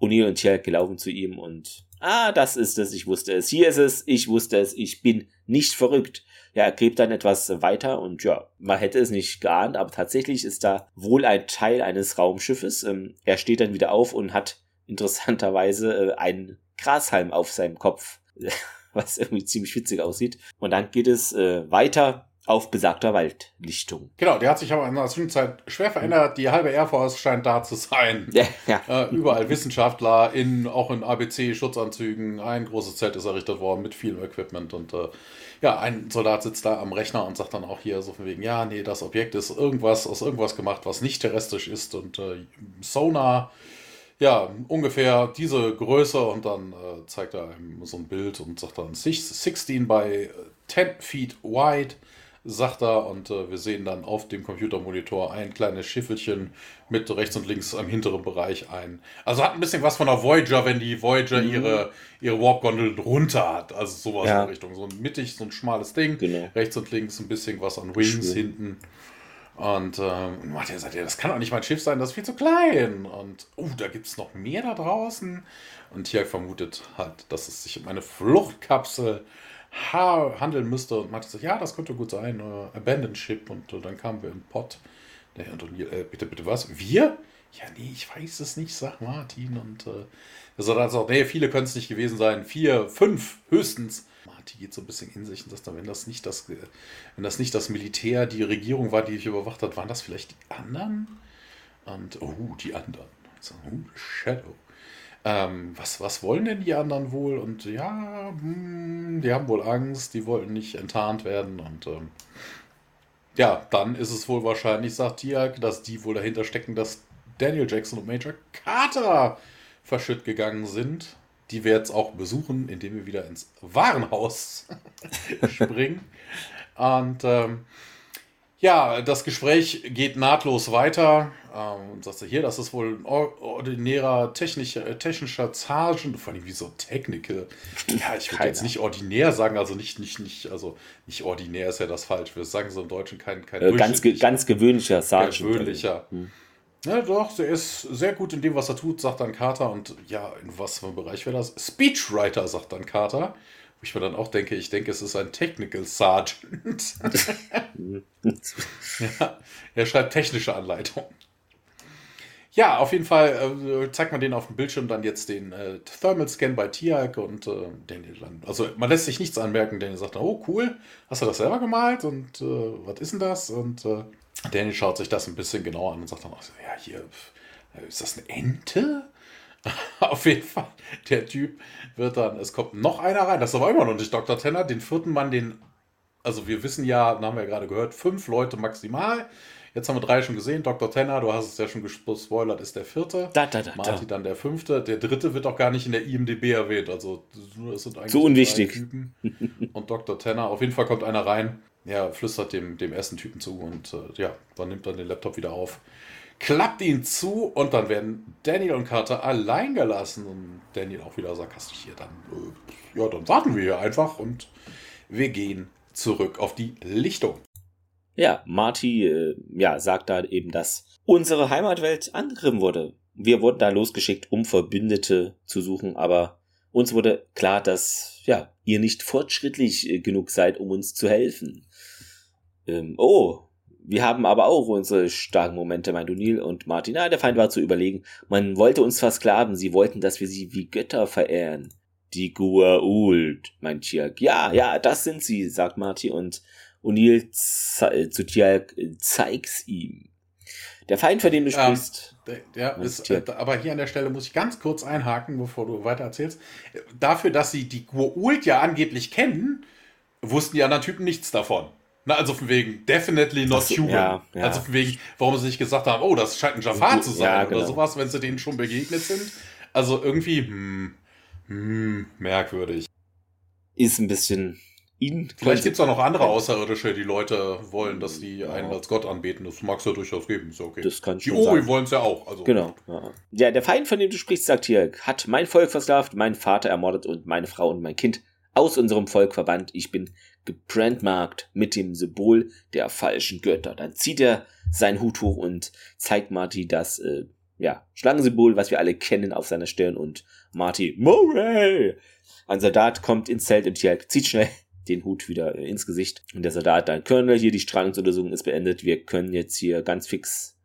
O'Neill und Tjelke laufen zu ihm und, ah, das ist es, ich wusste es, hier ist es, ich wusste es, ich bin nicht verrückt. Ja, er gräbt dann etwas weiter und ja, man hätte es nicht geahnt, aber tatsächlich ist da wohl ein Teil eines Raumschiffes. Ähm, er steht dann wieder auf und hat interessanterweise äh, einen Grashalm auf seinem Kopf, was irgendwie ziemlich witzig aussieht. Und dann geht es äh, weiter auf besagter Waldlichtung. Genau, der hat sich aber in der Zwischenzeit schwer verändert. Die halbe Air Force scheint da zu sein. Ja, ja. Äh, überall Wissenschaftler, in, auch in ABC-Schutzanzügen. Ein großes Zelt ist errichtet worden mit vielem Equipment. Und äh, ja, ein Soldat sitzt da am Rechner und sagt dann auch hier so von wegen, ja, nee, das Objekt ist irgendwas aus irgendwas gemacht, was nicht terrestrisch ist. Und äh, Sonar ja, ungefähr diese Größe und dann äh, zeigt er einem so ein Bild und sagt dann 16 by 10 feet wide, sagt er und äh, wir sehen dann auf dem Computermonitor ein kleines Schiffelchen mit rechts und links am hinteren Bereich ein. Also hat ein bisschen was von der Voyager, wenn die Voyager mhm. ihre, ihre Warp-Gondel runter hat. Also sowas ja. in Richtung. So ein mittig, so ein schmales Ding. Genau. Rechts und links ein bisschen was an Wings Schön. hinten. Und ähm, Martin sagt, ja, das kann doch nicht mein Schiff sein, das ist viel zu klein. Und, oh, da gibt es noch mehr da draußen. Und Tiag vermutet halt, dass es sich um eine Fluchtkapsel handeln müsste. Und Martin sagt, ja, das könnte gut sein, äh, Abandoned Ship. Und äh, dann kamen wir im Pott. Der Herr Antoniel, äh, bitte, bitte, was? Wir? Ja, nee, ich weiß es nicht, sagt Martin. Und äh, er sagt also, nee, viele können es nicht gewesen sein. Vier, fünf höchstens. Marty geht so ein bisschen in sich und sagt dann, wenn das nicht das, wenn das nicht das Militär, die Regierung war, die dich überwacht hat, waren das vielleicht die anderen? Und, oh, die anderen. So, oh, Shadow. ähm, was, was wollen denn die anderen wohl? Und ja, hm, die haben wohl Angst, die wollten nicht enttarnt werden. Und ähm, ja, dann ist es wohl wahrscheinlich, sagt Tiag, dass die wohl dahinter stecken, dass Daniel Jackson und Major Carter verschütt gegangen sind. Die wir jetzt auch besuchen, indem wir wieder ins Warenhaus springen. Und ähm, ja, das Gespräch geht nahtlos weiter. Ähm, und sagst du hier, das ist wohl ein ordinärer technischer, äh, technischer Sergeant, vor allem wie so Technical. Ja, ich würde jetzt nicht ordinär sagen, also nicht, nicht, nicht, also nicht ordinär ist ja das falsch. Wir sagen so im Deutschen kein, kein äh, ganz, ge ganz gewöhnlicher Sergeant. Gewöhnlicher. Hm. Ja, doch, er ist sehr gut in dem, was er tut, sagt dann Carter. Und ja, in was für einem Bereich wäre das? Speechwriter, sagt dann Carter. Wo ich mir dann auch denke, ich denke, es ist ein Technical Sergeant. ja, er schreibt technische Anleitungen. Ja, auf jeden Fall äh, zeigt man den auf dem Bildschirm dann jetzt den äh, Thermal Scan bei Tiag und äh, Daniel dann. Also man lässt sich nichts anmerken. Daniel sagt, oh cool, hast du das selber gemalt und äh, was ist denn das? Und äh, Daniel schaut sich das ein bisschen genauer an und sagt dann, auch, ja hier, äh, ist das eine Ente? Auf jeden Fall, der Typ wird dann, es kommt noch einer rein, das ist aber immer noch nicht Dr. Tenner, den vierten Mann, den, also wir wissen ja, haben wir ja gerade gehört, fünf Leute maximal. Jetzt haben wir drei schon gesehen. Dr. Tenner, du hast es ja schon gespoilert, ist der vierte. Da, da, da, Marty dann der fünfte. Der dritte wird auch gar nicht in der IMDB erwähnt. Also es sind eigentlich Zu unwichtig. Typen. Und Dr. Tenner, auf jeden Fall kommt einer rein. Ja, flüstert dem, dem ersten Typen zu und äh, ja, dann nimmt er den Laptop wieder auf klappt ihn zu und dann werden Daniel und Carter allein gelassen und Daniel auch wieder sarkastisch hier dann. Äh, ja, dann warten wir hier einfach und wir gehen zurück auf die Lichtung. Ja, Marty äh, ja, sagt da eben, dass unsere Heimatwelt angegriffen wurde. Wir wurden da losgeschickt, um Verbündete zu suchen, aber uns wurde klar, dass ja, ihr nicht fortschrittlich äh, genug seid, um uns zu helfen. Ähm, oh, wir haben aber auch unsere starken Momente, meint O'Neill und Martin. Ah, der Feind war zu überlegen. Man wollte uns versklaven. Sie wollten, dass wir sie wie Götter verehren. Die Gua'uld, meint Tiag. Ja, ja, das sind sie, sagt Marty und O'Neill äh, zu Tiag, äh, zeig's ihm. Der Feind, für den du sprichst. Ähm, ja, ist, äh, aber hier an der Stelle muss ich ganz kurz einhaken, bevor du weiter erzählst. Dafür, dass sie die Gua'uld ja angeblich kennen, wussten die anderen Typen nichts davon. Na, also von wegen, definitely not human. Ja, ja. Also von wegen, warum sie nicht gesagt haben, oh, das scheint ein Jafar zu sein ja, genau. oder sowas, wenn sie denen schon begegnet sind. Also irgendwie, hm, hm, merkwürdig. Ist ein bisschen ihn. Vielleicht gibt es auch noch andere Außerirdische, die Leute wollen, dass die einen als Gott anbeten. Das mag es ja durchaus geben. Ist okay. Das kann die Ori wollen es ja auch. Also. Genau. Ja. der Feind, von dem du sprichst, sagt hier, hat mein Volk versklavt, meinen Vater ermordet und meine Frau und mein Kind aus unserem Volk verbannt. Ich bin gebrandmarkt mit dem Symbol der falschen Götter. Dann zieht er seinen Hut hoch und zeigt Marty das äh, ja, Schlangensymbol, was wir alle kennen, auf seiner Stirn und Marty, Murray! Ein Soldat kommt ins Zelt und Tjalk zieht schnell den Hut wieder äh, ins Gesicht. Und der Soldat dann, Colonel, hier die Strahlungsuntersuchung ist beendet. Wir können jetzt hier ganz fix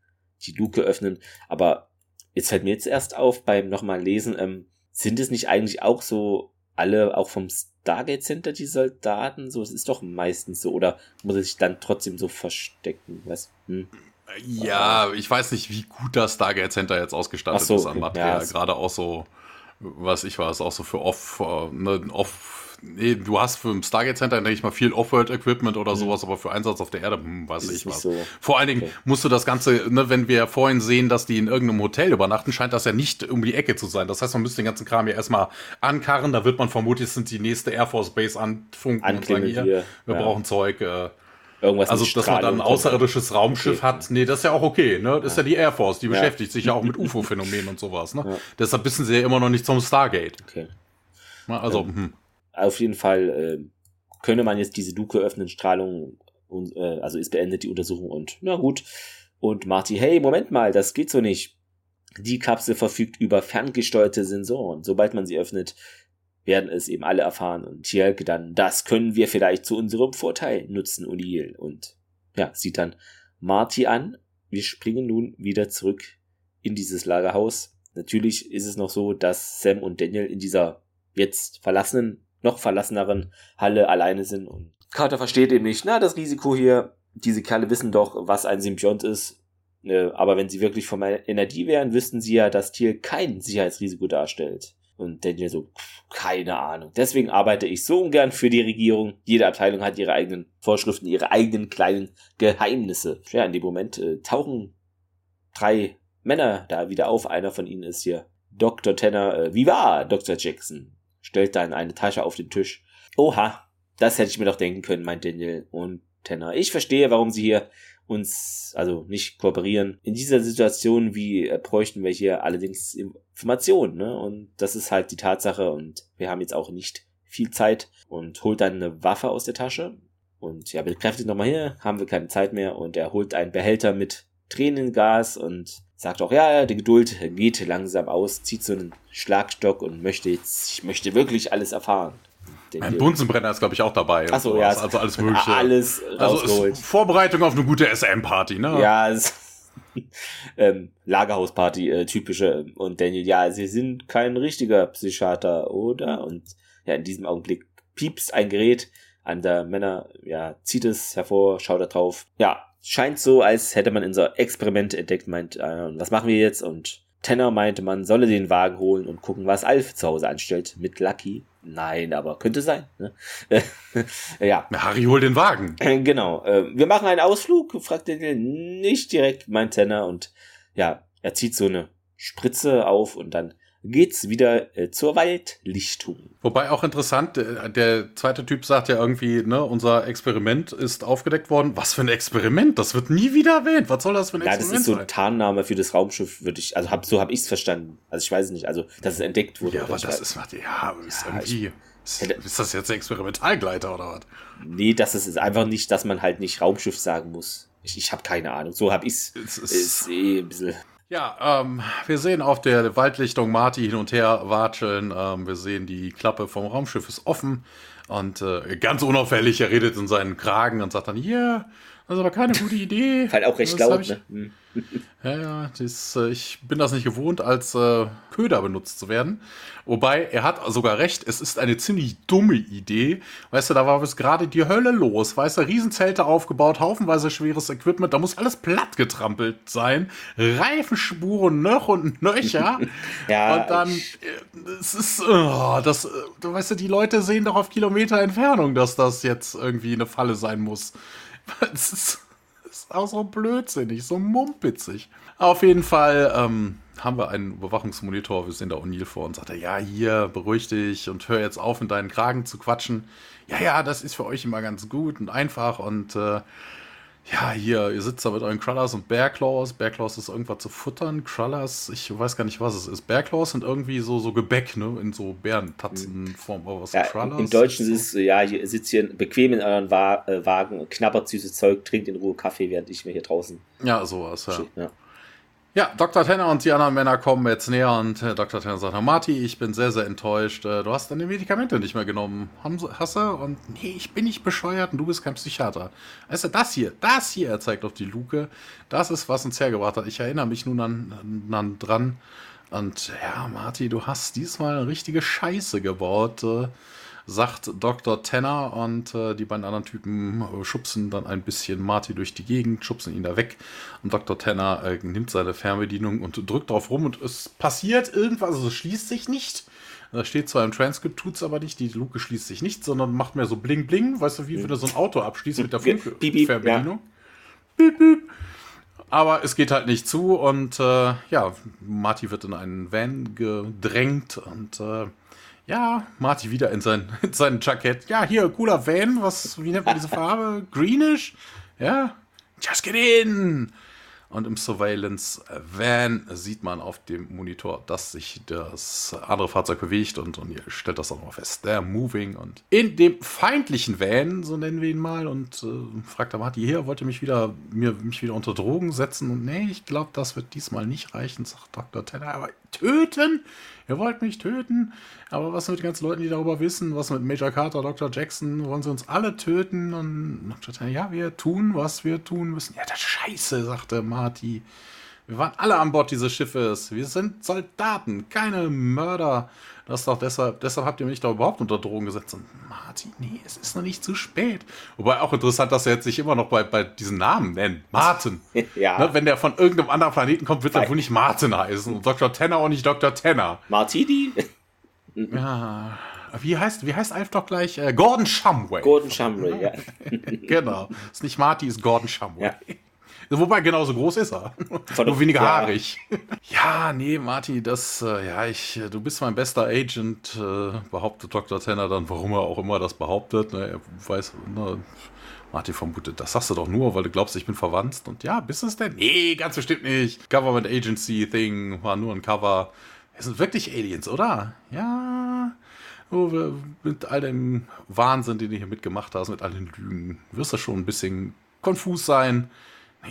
die Luke öffnen. Aber jetzt fällt mir jetzt erst auf beim nochmal lesen, ähm, sind es nicht eigentlich auch so alle auch vom Stargate Center, die Soldaten? So, es ist doch meistens so. Oder muss er sich dann trotzdem so verstecken? Was? Hm? Ja, ich weiß nicht, wie gut das Stargate Center jetzt ausgestattet so, ist an Material. Ja, Gerade auch so, was ich weiß, auch so für Off, äh, ne, Off nee, du hast für ein Stargate Center, denke ich mal, viel Off-World-Equipment oder mhm. sowas, aber für Einsatz auf der Erde, hm, weiß ich was. So. Vor allen Dingen okay. musst du das Ganze, ne, wenn wir vorhin sehen, dass die in irgendeinem Hotel übernachten, scheint das ja nicht um die Ecke zu sein. Das heißt, man müsste den ganzen Kram ja erstmal ankarren, da wird man vermutlich sind die nächste Air Force Base anfunken und sagen, hier, wir ja. brauchen Zeug, äh, Irgendwas also, dass man dann ein außerirdisches Raumschiff okay. hat, nee, das ist ja auch okay, ne? Das ist ja die Air Force, die ja. beschäftigt sich ja auch mit UFO-Phänomenen und sowas, ne? Ja. Deshalb wissen sie ja immer noch nicht zum Stargate. Okay. Also, hm. Auf jeden Fall äh, könne man jetzt diese Luke öffnen, Strahlung, und, äh, also ist beendet die Untersuchung und na gut. Und Marty, hey, Moment mal, das geht so nicht. Die Kapsel verfügt über ferngesteuerte Sensoren. Sobald man sie öffnet, werden es eben alle erfahren. Und Tjelke dann, das können wir vielleicht zu unserem Vorteil nutzen, O'Neill. Und ja, sieht dann Marty an. Wir springen nun wieder zurück in dieses Lagerhaus. Natürlich ist es noch so, dass Sam und Daniel in dieser jetzt verlassenen noch verlasseneren Halle alleine sind. Und Carter versteht eben nicht, na, das Risiko hier, diese Kerle wissen doch, was ein Symbiont ist. Äh, aber wenn sie wirklich vom Energie wären, wüssten sie ja, dass Thiel kein Sicherheitsrisiko darstellt. Und Daniel so, keine Ahnung. Deswegen arbeite ich so ungern für die Regierung. Jede Abteilung hat ihre eigenen Vorschriften, ihre eigenen kleinen Geheimnisse. Ja, in dem Moment äh, tauchen drei Männer da wieder auf. Einer von ihnen ist hier Dr. Tanner. Äh, wie war Dr. Jackson? Stellt dann eine Tasche auf den Tisch. Oha, das hätte ich mir doch denken können, meint Daniel und Tanner. Ich verstehe, warum sie hier uns, also nicht kooperieren. In dieser Situation, wie äh, bräuchten wir hier allerdings Informationen, ne? Und das ist halt die Tatsache und wir haben jetzt auch nicht viel Zeit und holt dann eine Waffe aus der Tasche und ja, bekräftigt nochmal hier, haben wir keine Zeit mehr und er holt einen Behälter mit Tränengas und sagt auch, ja, die Geduld geht langsam aus, zieht so einen Schlagstock und möchte jetzt, ich möchte wirklich alles erfahren. Ein Bunsenbrenner ist, glaube ich, auch dabei. Achso, ja. Also alles Mögliche. Alles also Vorbereitung auf eine gute SM-Party, ne? Ja, ähm, Lagerhausparty, äh, typische. Und Daniel, ja, sie sind kein richtiger Psychiater, oder? Und ja, in diesem Augenblick piepst ein Gerät an der Männer, ja, zieht es hervor, schaut da drauf. Ja, scheint so, als hätte man unser Experiment entdeckt, meint, äh, was machen wir jetzt? Und Tanner meinte, man solle den Wagen holen und gucken, was Alf zu Hause anstellt mit Lucky. Nein, aber könnte sein. Ne? ja. Harry holt den Wagen. Genau. Äh, wir machen einen Ausflug, fragt er nicht direkt, meint Tanner. Und ja, er zieht so eine Spritze auf und dann geht's wieder äh, zur Waldlichtung. Wobei auch interessant, der, der, zweite Typ sagt ja irgendwie, ne, unser Experiment ist aufgedeckt worden. Was für ein Experiment? Das wird nie wieder erwähnt. Was soll das für ein ja, Experiment sein? das ist so ein Tarnname für das Raumschiff, würde ich, also hab, so habe ich es verstanden. Also ich weiß es nicht, also dass es entdeckt wurde. Ja, aber das ist, ja, ist ja, irgendwie. Ist, ist das jetzt ein Experimentalgleiter oder was? Nee, das ist, ist einfach nicht, dass man halt nicht Raumschiff sagen muss. Ich, ich habe keine Ahnung. So habe ich es. Ist eh ein bisschen. Ja, ähm, wir sehen auf der Waldlichtung Marty hin und her watscheln. Ähm, wir sehen, die Klappe vom Raumschiff ist offen. Und äh, ganz unauffällig, er redet in seinen Kragen und sagt dann, yeah, das ist aber keine gute Idee. halt auch recht laut, ne? Hm. Ja, ja, das, äh, ich bin das nicht gewohnt, als äh, Köder benutzt zu werden. Wobei, er hat sogar recht, es ist eine ziemlich dumme Idee. Weißt du, da war bis gerade die Hölle los. Weißt du, Riesenzelte aufgebaut, haufenweise schweres Equipment, da muss alles platt getrampelt sein. Reifenspuren noch und nöcher. ja. Und dann, äh, es ist, oh, das, weißt du, die Leute sehen doch auf Kilometer Entfernung, dass das jetzt irgendwie eine Falle sein muss. Das ist, ist auch so blödsinnig, so mumpitzig. Auf jeden Fall ähm, haben wir einen Überwachungsmonitor. Wir sehen da O'Neill vor und sagt, ja, hier, beruhig dich und hör jetzt auf, in deinen Kragen zu quatschen. Ja, ja, das ist für euch immer ganz gut und einfach und äh, ja, hier, ihr sitzt da mit euren Crullers und Bearclaws. Bearclaws ist irgendwas zu futtern. Crullers, ich weiß gar nicht, was es ist. Bearclaws sind irgendwie so, so Gebäck, ne? In so Bärentatzenform. Aber was ja, Crullers? Im Deutschen ist es so, ja, ihr sitzt hier bequem in euren Wa äh, Wagen, knabbert süßes Zeug, trinkt in Ruhe Kaffee, während ich mir hier draußen. Ja, sowas, ja. ja. Ja, Dr. Tanner und die anderen Männer kommen jetzt näher und äh, Dr. Tanner sagt, Marty, ich bin sehr, sehr enttäuscht. Äh, du hast deine Medikamente nicht mehr genommen. Hast du? Und nee, ich bin nicht bescheuert und du bist kein Psychiater. Weißt du, das hier, das hier, er zeigt auf die Luke, das ist, was uns hergebracht hat. Ich erinnere mich nun an, an dran. Und ja, Marty, du hast diesmal eine richtige Scheiße gebaut. Äh, sagt Dr. Tanner und äh, die beiden anderen Typen äh, schubsen dann ein bisschen Marty durch die Gegend, schubsen ihn da weg und Dr. Tanner äh, nimmt seine Fernbedienung und drückt drauf rum und es passiert irgendwas, also es schließt sich nicht. Da steht zwar im Transkript, tut es aber nicht, die Luke schließt sich nicht, sondern macht mehr so bling bling, weißt du, wie wenn du so ein Auto abschließt mit der Funkfernbedienung. Piep. Aber es geht halt nicht zu und äh, ja, Marty wird in einen Van gedrängt und äh, ja, Marty wieder in sein, in sein Jackett. Ja, hier, cooler Van. Was, wie nennt man diese Farbe? Greenish? Ja. Just get in! Und im Surveillance Van sieht man auf dem Monitor, dass sich das andere Fahrzeug bewegt und, und ihr stellt das auch noch fest. They're moving. Und in dem feindlichen Van, so nennen wir ihn mal, und äh, fragt der Marty, hier, wollt ihr mich wieder, mir, mich wieder unter Drogen setzen? Und nee, ich glaube, das wird diesmal nicht reichen, sagt Dr. Tanner. Aber töten? Ihr wollt mich töten? Aber was mit den ganzen Leuten, die darüber wissen? Was mit Major Carter, Dr. Jackson? Wollen sie uns alle töten? Und Dr. Tanner, ja, wir tun, was wir tun müssen. Ja, das scheiße, sagte Marty. Wir waren alle an Bord dieses Schiffes. Wir sind Soldaten, keine Mörder. Das ist doch deshalb, deshalb habt ihr mich doch überhaupt unter Drohung gesetzt. Und Martin, nee, es ist noch nicht zu spät. Wobei auch interessant, dass er jetzt sich immer noch bei, bei diesen Namen nennt. Martin. ja. Ne, wenn der von irgendeinem anderen Planeten kommt, wird er wohl nicht Martin heißen. Und Dr. Tenner auch nicht Dr. Tenner. Martini? ja. Wie heißt, wie heißt Alf doch gleich? Äh, Gordon Shumway. Gordon Shumway, ja. genau. Ist nicht Marty, ist Gordon Shumway. Ja. Wobei genauso groß ist er. Von Nur weniger ja. haarig. ja, nee, Marty, das, äh, ja, ich, du bist mein bester Agent, äh, behauptet Dr. Tanner dann, warum er auch immer das behauptet. Ne, er weiß, ne, Marty vermutet, das sagst du doch nur, weil du glaubst, ich bin verwandt. Und ja, bist du es denn? Nee, ganz bestimmt nicht. Government Agency Thing war nur ein Cover. Wir sind wirklich Aliens, oder? Ja. Oh, mit all dem Wahnsinn, den du hier mitgemacht hast, mit all den Lügen, wirst du schon ein bisschen konfus sein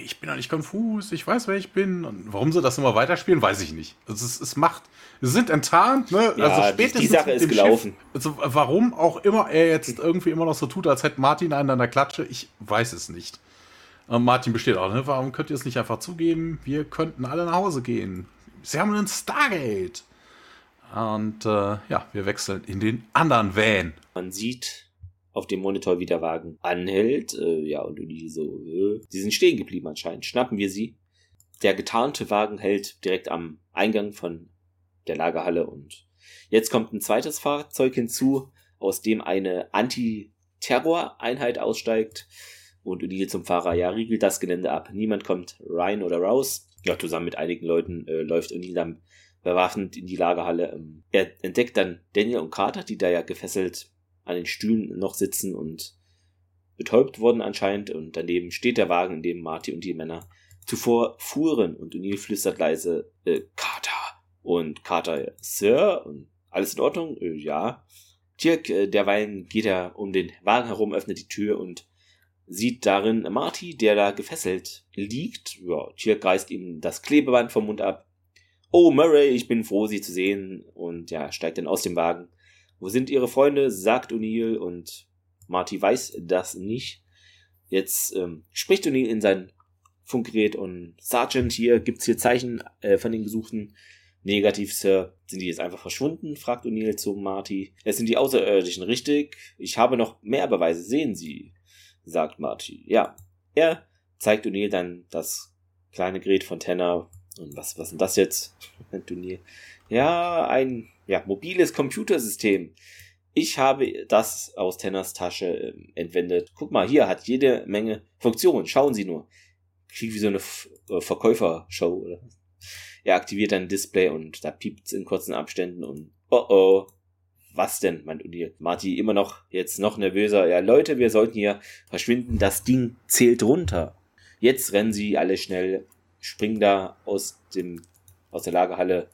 ich bin doch nicht konfus, ich weiß, wer ich bin. Und warum sie das immer weiterspielen, weiß ich nicht. Also es, es macht, sie sind enttarnt, ne? Ja, also spätestens die Sache ist gelaufen. Schiff, also warum auch immer er jetzt irgendwie immer noch so tut, als hätte Martin einen an der Klatsche, ich weiß es nicht. Und Martin besteht auch, ne? Warum könnt ihr es nicht einfach zugeben? Wir könnten alle nach Hause gehen. Sie haben einen Stargate. Und äh, ja, wir wechseln in den anderen Van. Man sieht auf dem Monitor wie der Wagen anhält. Äh, ja, und die so, äh, sie sind stehen geblieben anscheinend. Schnappen wir sie. Der getarnte Wagen hält direkt am Eingang von der Lagerhalle und jetzt kommt ein zweites Fahrzeug hinzu, aus dem eine Anti-Terror-Einheit aussteigt und O'Neill zum Fahrer, ja, riegelt das Gelände ab. Niemand kommt rein oder raus. Ja, zusammen mit einigen Leuten äh, läuft O'Neill dann bewaffnet in die Lagerhalle. Ähm, er entdeckt dann Daniel und Carter, die da ja gefesselt an den Stühlen noch sitzen und betäubt wurden anscheinend. Und daneben steht der Wagen, in dem Marty und die Männer zuvor fuhren. Und O'Neill flüstert leise, äh, Carter. Und Carter, Sir, und alles in Ordnung? Äh, ja. Tirk, äh, derweilen geht er um den Wagen herum, öffnet die Tür und sieht darin Marty, der da gefesselt liegt. Ja, Tirk reißt ihm das Klebeband vom Mund ab. Oh, Murray, ich bin froh, Sie zu sehen. Und ja, steigt dann aus dem Wagen wo sind ihre Freunde? sagt O'Neill und Marty weiß das nicht. Jetzt ähm, spricht O'Neill in sein Funkgerät und Sergeant, hier gibt's hier Zeichen äh, von den Gesuchten. Negativ, Sir. Sind die jetzt einfach verschwunden? fragt O'Neill zu Marty. Es sind die Außerirdischen, richtig? Ich habe noch mehr Beweise, sehen Sie, sagt Marty. Ja. Er zeigt O'Neill dann das kleine Gerät von Tanner. Und was, was ist denn das jetzt? O'Neill. Ja, ein ja, mobiles Computersystem. Ich habe das aus Tenners Tasche äh, entwendet. Guck mal, hier hat jede Menge Funktionen. Schauen Sie nur. Klingt wie so eine äh, Verkäufershow, oder? Er aktiviert ein Display und da piept's in kurzen Abständen und oh oh. Was denn, meint Udi? Marty immer noch, jetzt noch nervöser. Ja, Leute, wir sollten hier verschwinden. Das Ding zählt runter. Jetzt rennen sie alle schnell, springen da aus dem, aus der Lagerhalle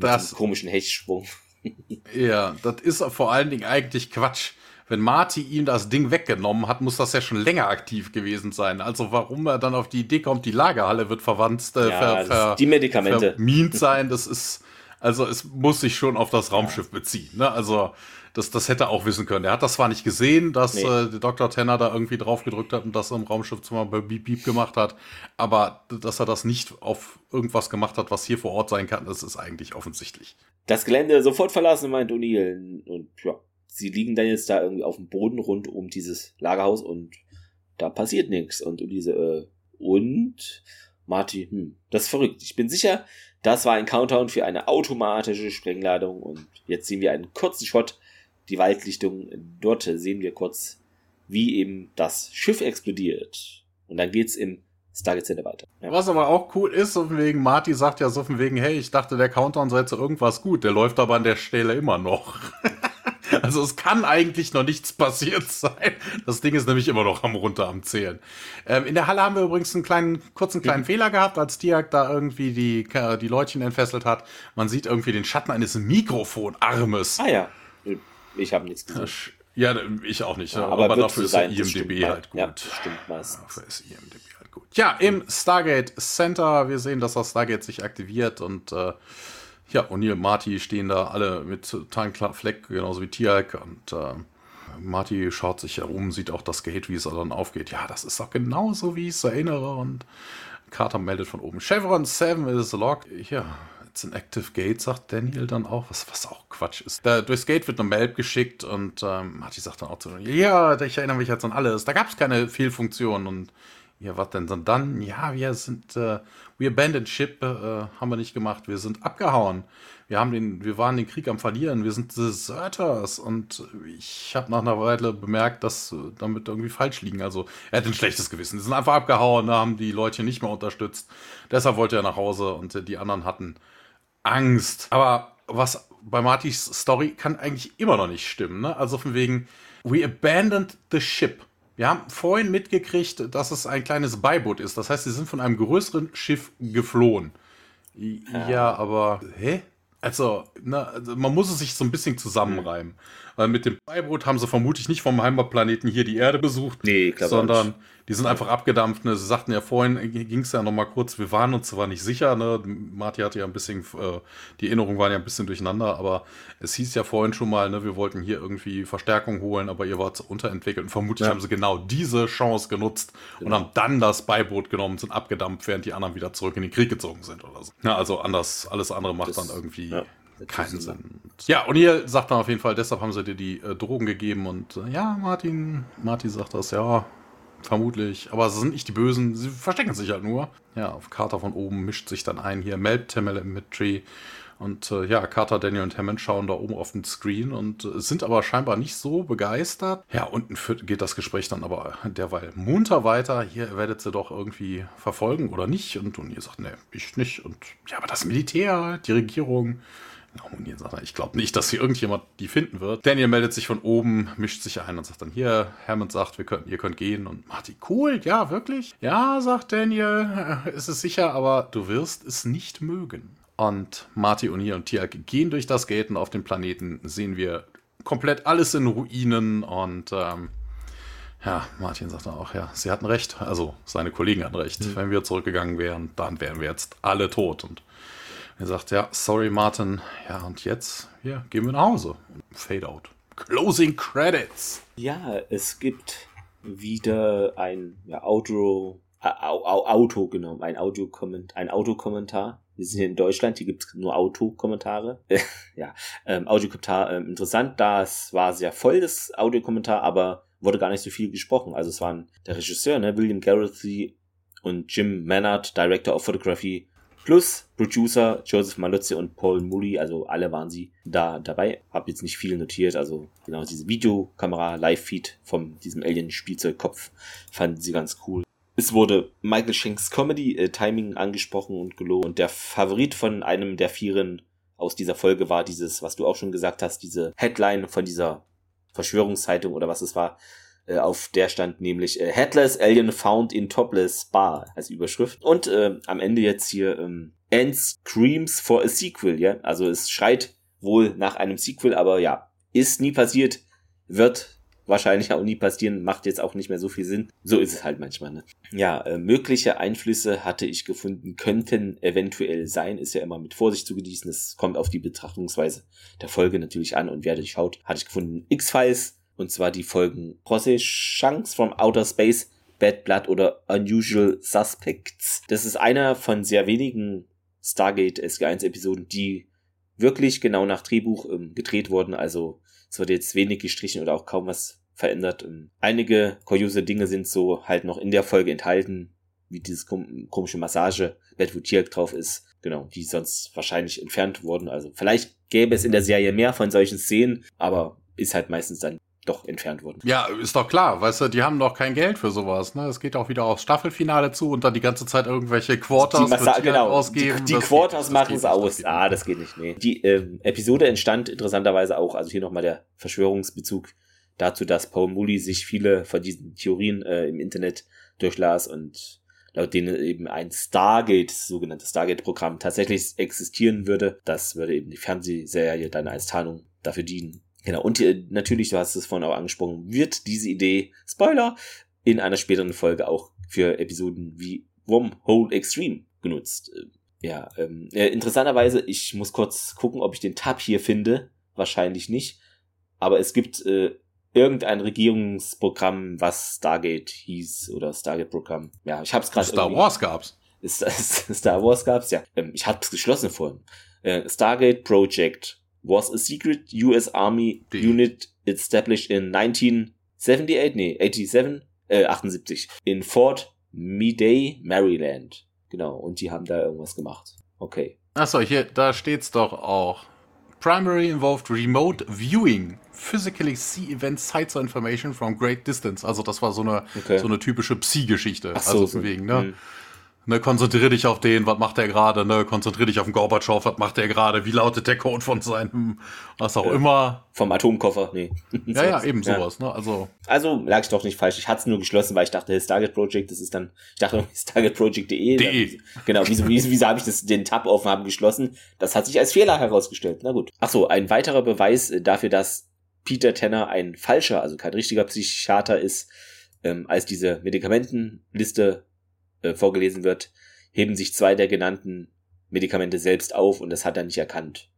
das komischen Hechtsprung. ja, das ist vor allen Dingen eigentlich Quatsch. Wenn Marty ihm das Ding weggenommen hat, muss das ja schon länger aktiv gewesen sein. Also warum er dann auf die Idee kommt, die Lagerhalle wird verwandt, äh, ja, ver, ver, die Medikamente vermint sein, das ist also es muss sich schon auf das Raumschiff beziehen. Ne? Also das, das hätte er auch wissen können. Er hat das zwar nicht gesehen, dass nee. äh, Dr. Tanner da irgendwie drauf gedrückt hat und das im Raumschiff zum Beispiel Beep Beep gemacht hat, aber dass er das nicht auf irgendwas gemacht hat, was hier vor Ort sein kann, das ist eigentlich offensichtlich. Das Gelände sofort verlassen, meint O'Neill. Und ja, sie liegen dann jetzt da irgendwie auf dem Boden rund um dieses Lagerhaus und da passiert nichts. Und diese, äh, und Marty, hm, das ist verrückt. Ich bin sicher, das war ein Countdown für eine automatische Sprengladung und jetzt sehen wir einen kurzen Shot die Waldlichtung. Dort sehen wir kurz, wie eben das Schiff explodiert. Und dann geht's im Stargate Center weiter. Ja. Was aber auch cool ist, so von wegen, Marty sagt ja so von wegen, hey, ich dachte, der Countdown sei zu irgendwas gut. Der läuft aber an der Stelle immer noch. Also es kann eigentlich noch nichts passiert sein. Das Ding ist nämlich immer noch am runter am Zählen. Ähm, in der Halle haben wir übrigens einen kleinen, kurzen kleinen mhm. Fehler gehabt, als Diak da irgendwie die, die Leutchen entfesselt hat. Man sieht irgendwie den Schatten eines Mikrofonarmes. Ah ja. Ich habe nichts gesehen. Ja, ich auch nicht. Ja, aber, aber dafür ist sein, IMDB halt gut. Ja, stimmt meistens. Dafür ist IMDB halt gut. Ja, im Stargate Center, wir sehen, dass das Stargate sich aktiviert und äh, ja, O'Neill und Marty stehen da alle mit Fleck, genauso wie Tiak und äh, Marty schaut sich herum, sieht auch das Gate, wie es dann aufgeht. Ja, das ist doch genauso, wie ich es erinnere und Carter meldet von oben. Chevron 7 is locked. Ja, it's an active gate, sagt Daniel dann auch, was, was auch Quatsch ist. Da, durchs Gate wird eine Mail geschickt und ähm, Marty sagt dann auch zu ja, ich erinnere mich jetzt an alles. Da gab es keine Fehlfunktion und ja, was denn dann? Ja, wir sind, äh, we abandoned ship, äh, haben wir nicht gemacht. Wir sind abgehauen. Wir haben den, wir waren den Krieg am verlieren. Wir sind Deserters. Und ich habe nach einer Weile bemerkt, dass äh, damit irgendwie falsch liegen. Also er hat ein schlechtes Gewissen. Die sind einfach abgehauen, haben die Leute nicht mehr unterstützt. Deshalb wollte er nach Hause und die anderen hatten Angst. Aber was bei Martys Story kann eigentlich immer noch nicht stimmen. Ne? Also von wegen, we abandoned the ship. Wir haben vorhin mitgekriegt, dass es ein kleines Beiboot ist. Das heißt, sie sind von einem größeren Schiff geflohen. Ja, ja aber, hä? Also, na, also man muss es sich so ein bisschen zusammenreimen. Weil mit dem Beiboot haben sie vermutlich nicht vom Heimatplaneten hier die Erde besucht, nee, sondern nicht. Die sind einfach abgedampft. Ne? Sie sagten ja vorhin, äh, ging es ja noch mal kurz, wir waren uns zwar nicht sicher, ne? Marty hatte ja ein bisschen, äh, die Erinnerungen waren ja ein bisschen durcheinander, aber es hieß ja vorhin schon mal, ne, wir wollten hier irgendwie Verstärkung holen, aber ihr wart unterentwickelt. Und vermutlich ja. haben sie genau diese Chance genutzt genau. und haben dann das Beiboot genommen, sind abgedampft, während die anderen wieder zurück in den Krieg gezogen sind oder so. Ja, also anders, alles andere macht das, dann irgendwie. Ja keinen Sinn. Ja, und ihr sagt dann auf jeden Fall, deshalb haben sie dir die äh, Drogen gegeben und äh, ja, Martin, Martin sagt das, ja, Vermutlich. Aber sie sind nicht die Bösen. Sie verstecken sich halt nur. Ja, auf Carter von oben mischt sich dann ein hier Melb Telemetry. Und äh, ja, Carter, Daniel und Hammond schauen da oben auf den Screen und äh, sind aber scheinbar nicht so begeistert. Ja, unten führt, geht das Gespräch dann aber derweil munter weiter. Hier werdet ihr doch irgendwie verfolgen oder nicht? Und, und ihr sagt, nee, ich nicht. Und ja, aber das Militär, die Regierung. Ich glaube nicht, dass hier irgendjemand die finden wird. Daniel meldet sich von oben, mischt sich ein und sagt dann hier, Hammond sagt, wir können, ihr könnt gehen. Und Marty, cool, ja, wirklich? Ja, sagt Daniel, ist es sicher, aber du wirst es nicht mögen. Und Marty, O'Neill und Tiag gehen durch das Gate und auf dem Planeten sehen wir komplett alles in Ruinen und ähm, ja, Martin sagt dann auch, ja, sie hatten recht. Also seine Kollegen hatten recht. Mhm. Wenn wir zurückgegangen wären, dann wären wir jetzt alle tot. Und er sagt, ja, sorry Martin, ja, und jetzt, ja, gehen wir nach Hause. Fade out. Closing Credits. Ja, es gibt wieder ein ja, Auto, Auto genommen, ein Audiokommentar, ein Autokommentar. Wir sind hier in Deutschland, hier gibt es nur Autokommentare. ja, ähm, Audiokommentar ähm, interessant, das war sehr voll, das Audiokommentar, aber wurde gar nicht so viel gesprochen. Also es waren der Regisseur, ne, William Garrethy und Jim Mannard, Director of Photography, Plus Producer Joseph Maluzzi und Paul Mully, also alle waren sie da dabei. Hab jetzt nicht viel notiert, also genau diese Videokamera, Live-Feed von diesem Alien-Spielzeugkopf fanden sie ganz cool. Es wurde Michael Shanks Comedy äh, Timing angesprochen und gelobt und der Favorit von einem der Vieren aus dieser Folge war dieses, was du auch schon gesagt hast, diese Headline von dieser Verschwörungszeitung oder was es war, äh, auf der stand nämlich äh, Headless Alien Found in Topless Bar als Überschrift. Und äh, am Ende jetzt hier ähm, End Screams for a Sequel, ja. Also es schreit wohl nach einem Sequel, aber ja, ist nie passiert, wird wahrscheinlich auch nie passieren, macht jetzt auch nicht mehr so viel Sinn. So ist es halt manchmal. Ne? Ja, äh, mögliche Einflüsse hatte ich gefunden, könnten eventuell sein, ist ja immer mit Vorsicht zu genießen. Es kommt auf die Betrachtungsweise der Folge natürlich an und wer die schaut, hatte ich gefunden X-Files, und zwar die Folgen Jose Shanks from Outer Space, Bad Blood oder Unusual Suspects. Das ist einer von sehr wenigen Stargate SG1 Episoden, die wirklich genau nach Drehbuch ähm, gedreht wurden. Also es wird jetzt wenig gestrichen oder auch kaum was verändert. Ähm, einige kuriose Dinge sind so halt noch in der Folge enthalten, wie dieses kom komische Massage-Bett, wo Tier drauf ist. Genau, die sonst wahrscheinlich entfernt wurden. Also vielleicht gäbe es in der Serie mehr von solchen Szenen, aber ist halt meistens dann doch entfernt wurden. Ja, ist doch klar, weißt du, die haben doch kein Geld für sowas, ne? Es geht auch wieder aufs Staffelfinale zu und dann die ganze Zeit irgendwelche Quarters die Massa genau, ausgeben. Die, die Quarters machen es aus. Das ah, das geht nicht, nee. Die ähm, Episode entstand interessanterweise auch, also hier nochmal der Verschwörungsbezug dazu, dass Paul Mully sich viele von diesen Theorien äh, im Internet durchlas und laut denen eben ein Stargate, sogenanntes Stargate-Programm tatsächlich existieren würde. Das würde eben die Fernsehserie dann als Tarnung dafür dienen, Genau, und äh, natürlich, du hast es vorhin auch angesprochen, wird diese Idee, Spoiler, in einer späteren Folge auch für Episoden wie Wormhole Extreme genutzt. Äh, ja, ähm, äh, interessanterweise, ich muss kurz gucken, ob ich den Tab hier finde. Wahrscheinlich nicht. Aber es gibt äh, irgendein Regierungsprogramm, was Stargate hieß oder Stargate-Programm. Ja, ich hab's gerade. Star Wars gab's. Star Wars gab's ja. Ähm, ich hab's geschlossen vorhin. Äh, Stargate Project was a secret US Army Die. unit established in 1978, nee, 87, äh, 78, in Fort Meade, Maryland. Genau, und die haben da irgendwas gemacht. Okay. Achso, hier, da steht's doch auch. Primary involved remote viewing. Physically see event sites or information from great distance. Also das war so eine, okay. so eine typische Psi-Geschichte. So, also wegen, ne? Hm. Ne, konzentrier dich auf den, was macht der gerade, ne? Konzentrier dich auf den Gorbatschow, was macht der gerade, wie lautet der Code von seinem, was auch ja. immer. Vom Atomkoffer, nee. ja, ja, eben sowas, ja. ne? Also. Also lag ich doch nicht falsch. Ich hatte es nur geschlossen, weil ich dachte, Stargate Project, das ist dann, ich dachte, StargateProject.de. De. Genau, wieso, wieso, wieso habe ich das, den Tab offen haben geschlossen? Das hat sich als Fehler herausgestellt. Na gut. Ach so, ein weiterer Beweis äh, dafür, dass Peter Tanner ein falscher, also kein richtiger Psychiater ist, ähm, als diese Medikamentenliste äh, vorgelesen wird, heben sich zwei der genannten Medikamente selbst auf und das hat er nicht erkannt.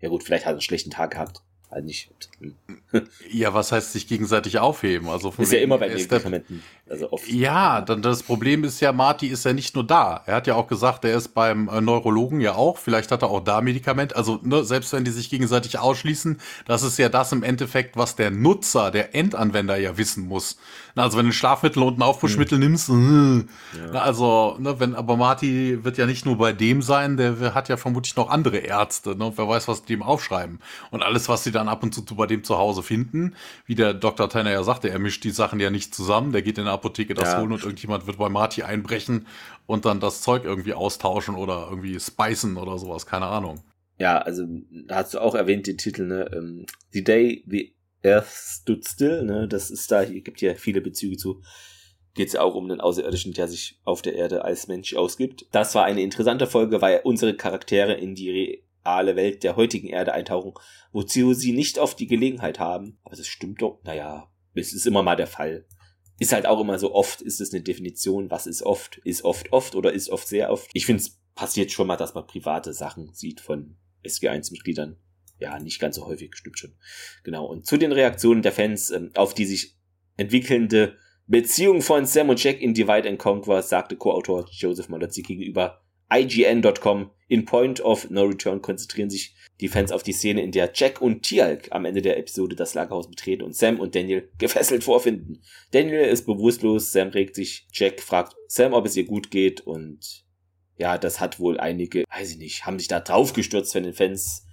Ja gut, vielleicht hat er einen schlechten Tag gehabt. Also nicht. Hm. ja, was heißt sich gegenseitig aufheben? Also ist ja immer bei Medikamenten. Also oft. Ja, dann das Problem ist ja, Marty ist ja nicht nur da. Er hat ja auch gesagt, er ist beim äh, Neurologen ja auch. Vielleicht hat er auch da Medikament. Also ne, selbst wenn die sich gegenseitig ausschließen, das ist ja das im Endeffekt, was der Nutzer, der Endanwender ja wissen muss. Also wenn du ein Schlafmittel und ein Aufputschmittel hm. nimmst, äh, ja. also ne, wenn aber Marty wird ja nicht nur bei dem sein, der hat ja vermutlich noch andere Ärzte. Ne, wer weiß, was die ihm aufschreiben und alles, was sie dann ab und zu bei dem zu Hause finden, wie der Dr. Tanner ja sagte, er mischt die Sachen ja nicht zusammen. Der geht in eine Apotheke das ja. holen und irgendjemand wird bei Marty einbrechen und dann das Zeug irgendwie austauschen oder irgendwie spicen oder sowas, keine Ahnung. Ja, also da hast du auch erwähnt den Titel, ne? Um, the Day the Earth Stood Still, ne? Das ist da, hier gibt ja viele Bezüge zu. Geht es auch um einen Außerirdischen, der sich auf der Erde als Mensch ausgibt. Das war eine interessante Folge, weil unsere Charaktere in die reale Welt der heutigen Erde eintauchen, wozu sie nicht oft die Gelegenheit haben. Aber das stimmt doch, naja, es ist immer mal der Fall ist halt auch immer so oft, ist es eine Definition, was ist oft, ist oft oft oder ist oft sehr oft. Ich finde es passiert schon mal, dass man private Sachen sieht von SG1-Mitgliedern. Ja, nicht ganz so häufig, stimmt schon. Genau. Und zu den Reaktionen der Fans ähm, auf die sich entwickelnde Beziehung von Sam und Jack in Divide and Conquer sagte Co-Autor Joseph Malozzi gegenüber IGN.com. In Point of No Return konzentrieren sich die Fans auf die Szene, in der Jack und Tialk am Ende der Episode das Lagerhaus betreten und Sam und Daniel gefesselt vorfinden. Daniel ist bewusstlos, Sam regt sich, Jack fragt Sam, ob es ihr gut geht und ja, das hat wohl einige, weiß ich nicht, haben sich da draufgestürzt von den Fans.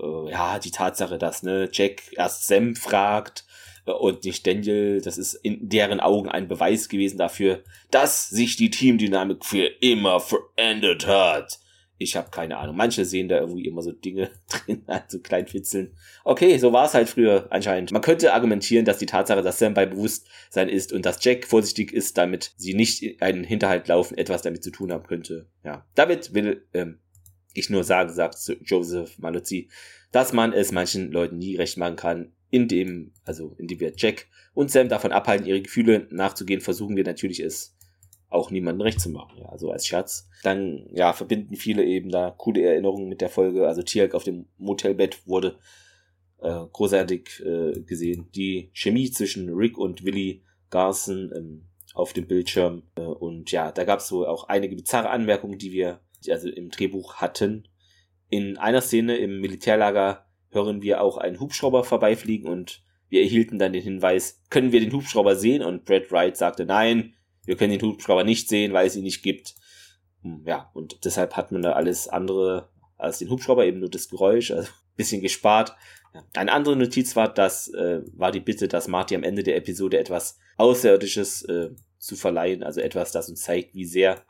Äh, ja, die Tatsache, dass ne, Jack erst Sam fragt und nicht Daniel. Das ist in deren Augen ein Beweis gewesen dafür, dass sich die Teamdynamik für immer verändert hat. Ich habe keine Ahnung. Manche sehen da irgendwie immer so Dinge drin, also Kleinfitzeln. Okay, so war es halt früher anscheinend. Man könnte argumentieren, dass die Tatsache, dass Sam bei Bewusstsein ist und dass Jack vorsichtig ist, damit sie nicht in einen Hinterhalt laufen, etwas damit zu tun haben könnte. Ja, damit will ähm, ich nur sagen, sagt Joseph Maluzzi, dass man es manchen Leuten nie recht machen kann, in dem, also in dem wir Jack und Sam davon abhalten, ihre Gefühle nachzugehen, versuchen wir natürlich es auch niemandem recht zu machen, ja, also als Schatz. Dann, ja, verbinden viele eben da coole Erinnerungen mit der Folge, also Tialk auf dem Motelbett wurde äh, großartig äh, gesehen. Die Chemie zwischen Rick und Willy Garson ähm, auf dem Bildschirm äh, und ja, da gab es so auch einige bizarre Anmerkungen, die wir also im Drehbuch hatten. In einer Szene im Militärlager hören wir auch einen Hubschrauber vorbeifliegen und wir erhielten dann den Hinweis, können wir den Hubschrauber sehen? Und Brad Wright sagte, nein, wir können den Hubschrauber nicht sehen, weil es ihn nicht gibt. Hm, ja, und deshalb hat man da alles andere als den Hubschrauber, eben nur das Geräusch, also ein bisschen gespart. Eine andere Notiz war, dass, äh, war die Bitte, dass Marty am Ende der Episode etwas Außerirdisches äh, zu verleihen, also etwas, das uns zeigt, wie sehr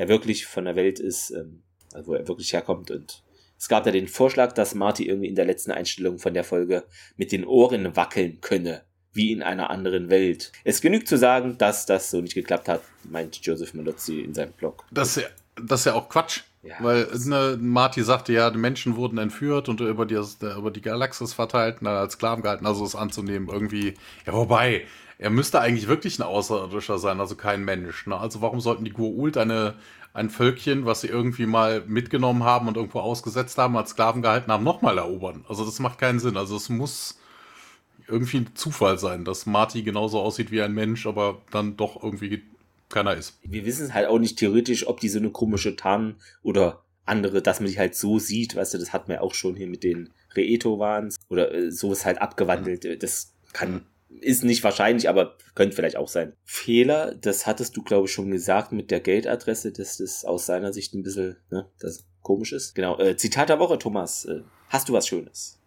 er wirklich von der Welt ist, ähm, also wo er wirklich herkommt und es gab ja den Vorschlag, dass Marty irgendwie in der letzten Einstellung von der Folge mit den Ohren wackeln könne, wie in einer anderen Welt. Es genügt zu sagen, dass das so nicht geklappt hat, meint Joseph Malozzi in seinem Blog. Das ist ja, das ist ja auch Quatsch. Ja, weil ne, Marty sagte ja, die Menschen wurden entführt und über die, über die Galaxis verteilt und als Sklaven gehalten, also es anzunehmen, irgendwie. Ja, wobei, er müsste eigentlich wirklich ein Außerirdischer sein, also kein Mensch. Ne? Also warum sollten die Gua'uld eine ein Völkchen, was sie irgendwie mal mitgenommen haben und irgendwo ausgesetzt haben, als Sklaven gehalten haben, nochmal erobern. Also das macht keinen Sinn. Also es muss irgendwie ein Zufall sein, dass Marty genauso aussieht wie ein Mensch, aber dann doch irgendwie keiner ist. Wir wissen halt auch nicht theoretisch, ob die so eine komische Tarn oder andere, dass man die halt so sieht, weißt du, das hat man ja auch schon hier mit den Reeto-Wahns oder äh, sowas halt abgewandelt. Äh, das kann, ist nicht wahrscheinlich, aber könnte vielleicht auch sein. Fehler, das hattest du, glaube ich, schon gesagt mit der Geldadresse, dass das aus seiner Sicht ein bisschen, ne, das komisch ist. Genau, äh, Zitat der Woche, Thomas. Äh, hast du was Schönes?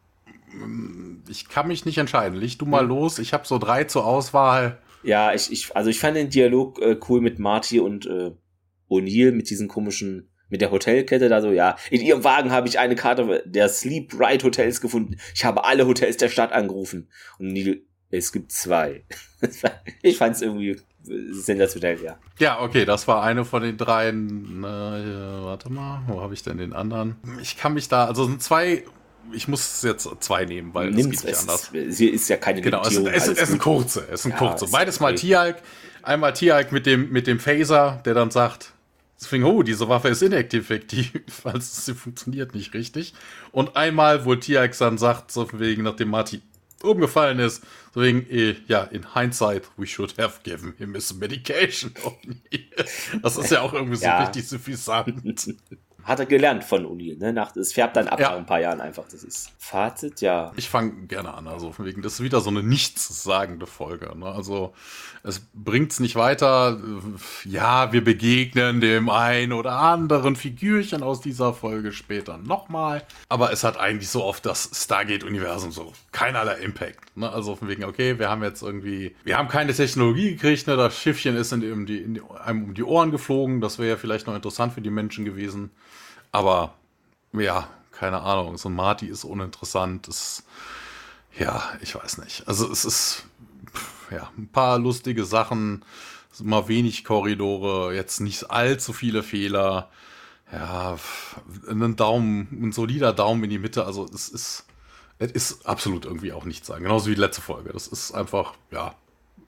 Ich kann mich nicht entscheiden. Leg du mal hm. los. Ich habe so drei zur Auswahl. Ja, ich, ich, also ich fand den Dialog äh, cool mit Marty und äh, O'Neill mit diesen komischen mit der Hotelkette da so, ja, in ihrem Wagen habe ich eine Karte der Sleep Ride Hotels gefunden. Ich habe alle Hotels der Stadt angerufen. Und Neil, es gibt zwei. ich fand es irgendwie sensationell, ja. Ja, okay, das war eine von den dreien. Äh, warte mal, wo habe ich denn den anderen? Ich kann mich da, also sind zwei ich muss jetzt zwei nehmen, weil Nimm's, es geht nicht anders. Sie ist ja keine Genau, es, es, es sind kurze, es sind ja, kurze. Beides mal Tialk. Einmal Tialk mit dem, mit dem Phaser, der dann sagt, Deswegen, oh, diese Waffe ist ineffektiv, weil sie funktioniert nicht richtig. Und einmal, wo Tiax dann sagt, so wegen, nachdem Umgefallen ist, so wegen, eh, ja, in hindsight, we should have given him his medication. das ist ja auch irgendwie so ja. richtig suffisant. Hat er gelernt von O'Neill, ne? Nach, es färbt dann ab ja. nach ein paar Jahren einfach. Das ist Fazit, ja. Ich fange gerne an, also von wegen, das ist wieder so eine nichtssagende Folge. Ne? Also es bringt's nicht weiter. Ja, wir begegnen dem ein oder anderen Figürchen aus dieser Folge später nochmal. Aber es hat eigentlich so oft das Stargate-Universum so keinerlei Impact. Ne? Also von wegen, okay, wir haben jetzt irgendwie, wir haben keine Technologie gekriegt, ne? das Schiffchen ist in die, in die, einem um die Ohren geflogen. Das wäre ja vielleicht noch interessant für die Menschen gewesen. Aber ja, keine Ahnung. So ein Marty ist uninteressant. Das, ja, ich weiß nicht. Also es ist ja ein paar lustige Sachen, immer wenig Korridore, jetzt nicht allzu viele Fehler. Ja, ein Daumen, ein solider Daumen in die Mitte. Also es ist, es ist absolut irgendwie auch nichts sagen. Genauso wie die letzte Folge. Das ist einfach, ja,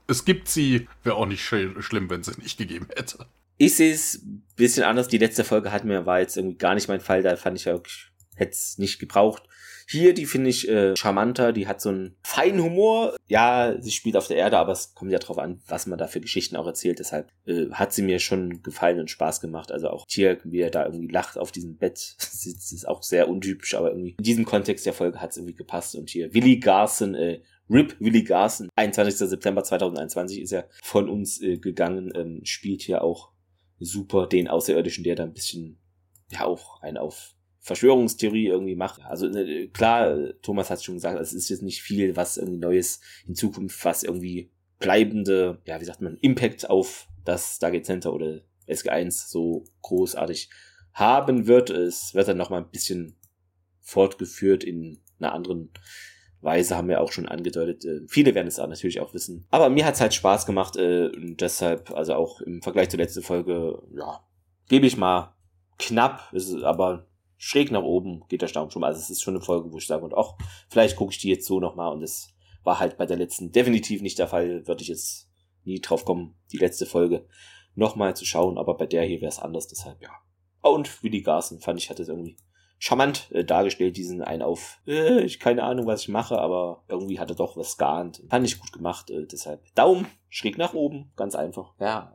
es gibt sie. Wäre auch nicht schlimm, wenn sie nicht gegeben hätte. Ich sehe es ein bisschen anders. Die letzte Folge hat mir, war jetzt irgendwie gar nicht mein Fall. Da fand ich ja wirklich, hätte es nicht gebraucht. Hier, die finde ich äh, charmanter, die hat so einen feinen Humor. Ja, sie spielt auf der Erde, aber es kommt ja drauf an, was man da für Geschichten auch erzählt. Deshalb äh, hat sie mir schon gefallen und Spaß gemacht. Also auch Tier, wie er da irgendwie lacht auf diesem Bett, das ist auch sehr untypisch, aber irgendwie in diesem Kontext der Folge hat es irgendwie gepasst. Und hier Willy Garson, äh, Rip Willy Garson, 21. September 2021 ist er von uns äh, gegangen, ähm, spielt hier auch super den Außerirdischen, der da ein bisschen, ja, auch einen auf Verschwörungstheorie irgendwie macht. Also äh, klar, Thomas hat schon gesagt, es ist jetzt nicht viel, was irgendwie Neues in Zukunft, was irgendwie bleibende, ja, wie sagt man, Impact auf das Stargate Center oder SG1 so großartig haben wird. Es wird dann nochmal ein bisschen fortgeführt in einer anderen Weise, haben wir auch schon angedeutet. Äh, viele werden es natürlich auch wissen. Aber mir hat es halt Spaß gemacht äh, und deshalb, also auch im Vergleich zur letzten Folge, ja, gebe ich mal knapp, ist aber schräg nach oben geht der Staum schon mal. Also es ist schon eine Folge, wo ich sage, und auch vielleicht gucke ich die jetzt so nochmal und das war halt bei der letzten definitiv nicht der Fall. Würde ich jetzt nie drauf kommen, die letzte Folge nochmal zu schauen, aber bei der hier wäre es anders, deshalb ja. Und Willy Garson fand ich, hat es irgendwie charmant äh, dargestellt, diesen einen auf, äh, ich keine Ahnung, was ich mache, aber irgendwie hat er doch was geahnt. Fand ich gut gemacht, äh, deshalb Daumen schräg nach oben, ganz einfach. Ja,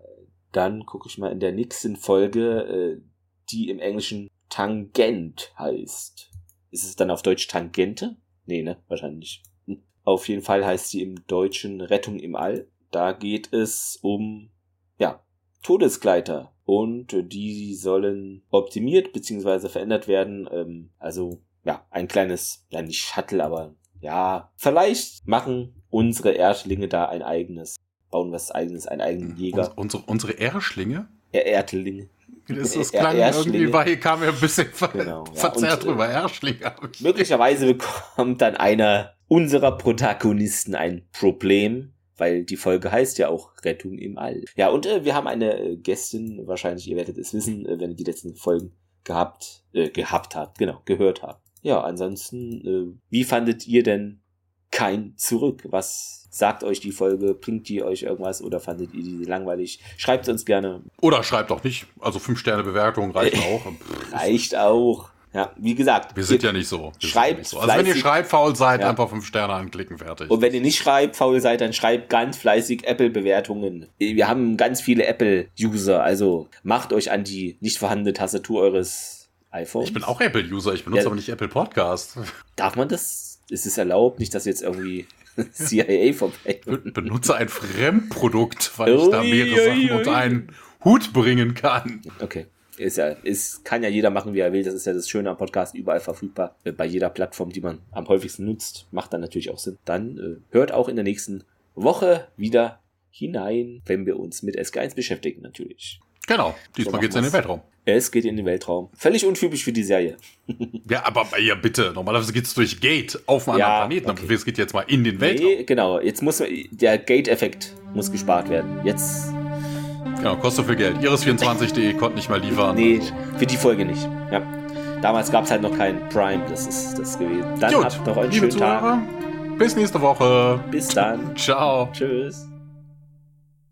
dann gucke ich mal in der nächsten Folge, äh, die im Englischen Tangent heißt. Ist es dann auf Deutsch Tangente? Nee, ne? Wahrscheinlich. Hm. Auf jeden Fall heißt sie im Deutschen Rettung im All. Da geht es um, ja, Todesgleiter. Und die sollen optimiert bzw. verändert werden. Ähm, also, ja, ein kleines, ja, nicht Shuttle, aber ja, vielleicht machen unsere Erdlinge da ein eigenes, bauen was eigenes, einen eigenen Jäger. Unsere, unsere Erschlinge? Erdlinge. Das, das klang irgendwie, weil hier kam ja ein bisschen ver genau, ja. verzerrt drüber. Erschlinge. Möglicherweise bekommt dann einer unserer Protagonisten ein Problem, weil die Folge heißt ja auch Rettung im All. Ja, und äh, wir haben eine äh, Gästin, wahrscheinlich, ihr werdet es wissen, äh, wenn ihr die letzten Folgen gehabt, äh, gehabt habt, genau, gehört habt. Ja, ansonsten, äh, wie fandet ihr denn kein Zurück? Was Sagt euch die Folge, bringt die euch irgendwas oder fandet ihr die langweilig? Schreibt uns gerne. Oder schreibt auch nicht. Also 5 Sterne Bewertung reicht auch. reicht auch. Ja, wie gesagt. Wir sind ja nicht so. Wir Schreibt nicht so. Also wenn ihr fleißig- schreibfaul seid, Ja. einfach fünf Sterne anklicken, fertig. Und wenn ihr nicht schreibt, faul seid, dann schreibt ganz fleißig Apple-Bewertungen. Wir haben ganz viele Apple-User, also macht euch an die nicht vorhandene Tastatur eures iPhones. ich bin auch Apple-User, ich benutze Ja. aber nicht Apple Podcast. Darf man das? Ist es erlaubt? Nicht, dass jetzt irgendwie CIA vorbei. Benutze ein Fremdprodukt, weil ich da mehrere Sachen unter einen Hut bringen kann. Okay. Ist ja, ist, kann ja jeder machen, wie er will. Das ist ja das Schöne am Podcast, überall verfügbar. Äh, Bei jeder Plattform, die man am häufigsten nutzt, macht dann natürlich auch Sinn. Dann äh, hört auch in der nächsten Woche wieder hinein, wenn wir uns mit SK1 beschäftigen, natürlich. Genau, diesmal machen geht's in den. Weltraum. Es geht in den Weltraum. Völlig untypisch für die Serie. Ja, aber ja, bitte. Normalerweise geht's durch Gate auf einem Ja, anderen Planeten. okay. Aber es geht jetzt mal in den Weltraum. Nee, genau. Jetzt muss der Gate-Effekt muss gespart werden. Jetzt, Genau, kostet so viel Geld. Iris24.de konnte nicht mal liefern. nee, Also. für die Folge nicht. Ja. Damals gab es halt noch keinen Prime. Das ist das gewesen. Dann Gut, habt noch einen schönen Tag. Zuhörer, bis nächste Woche. Bis dann. Ciao. Tschüss.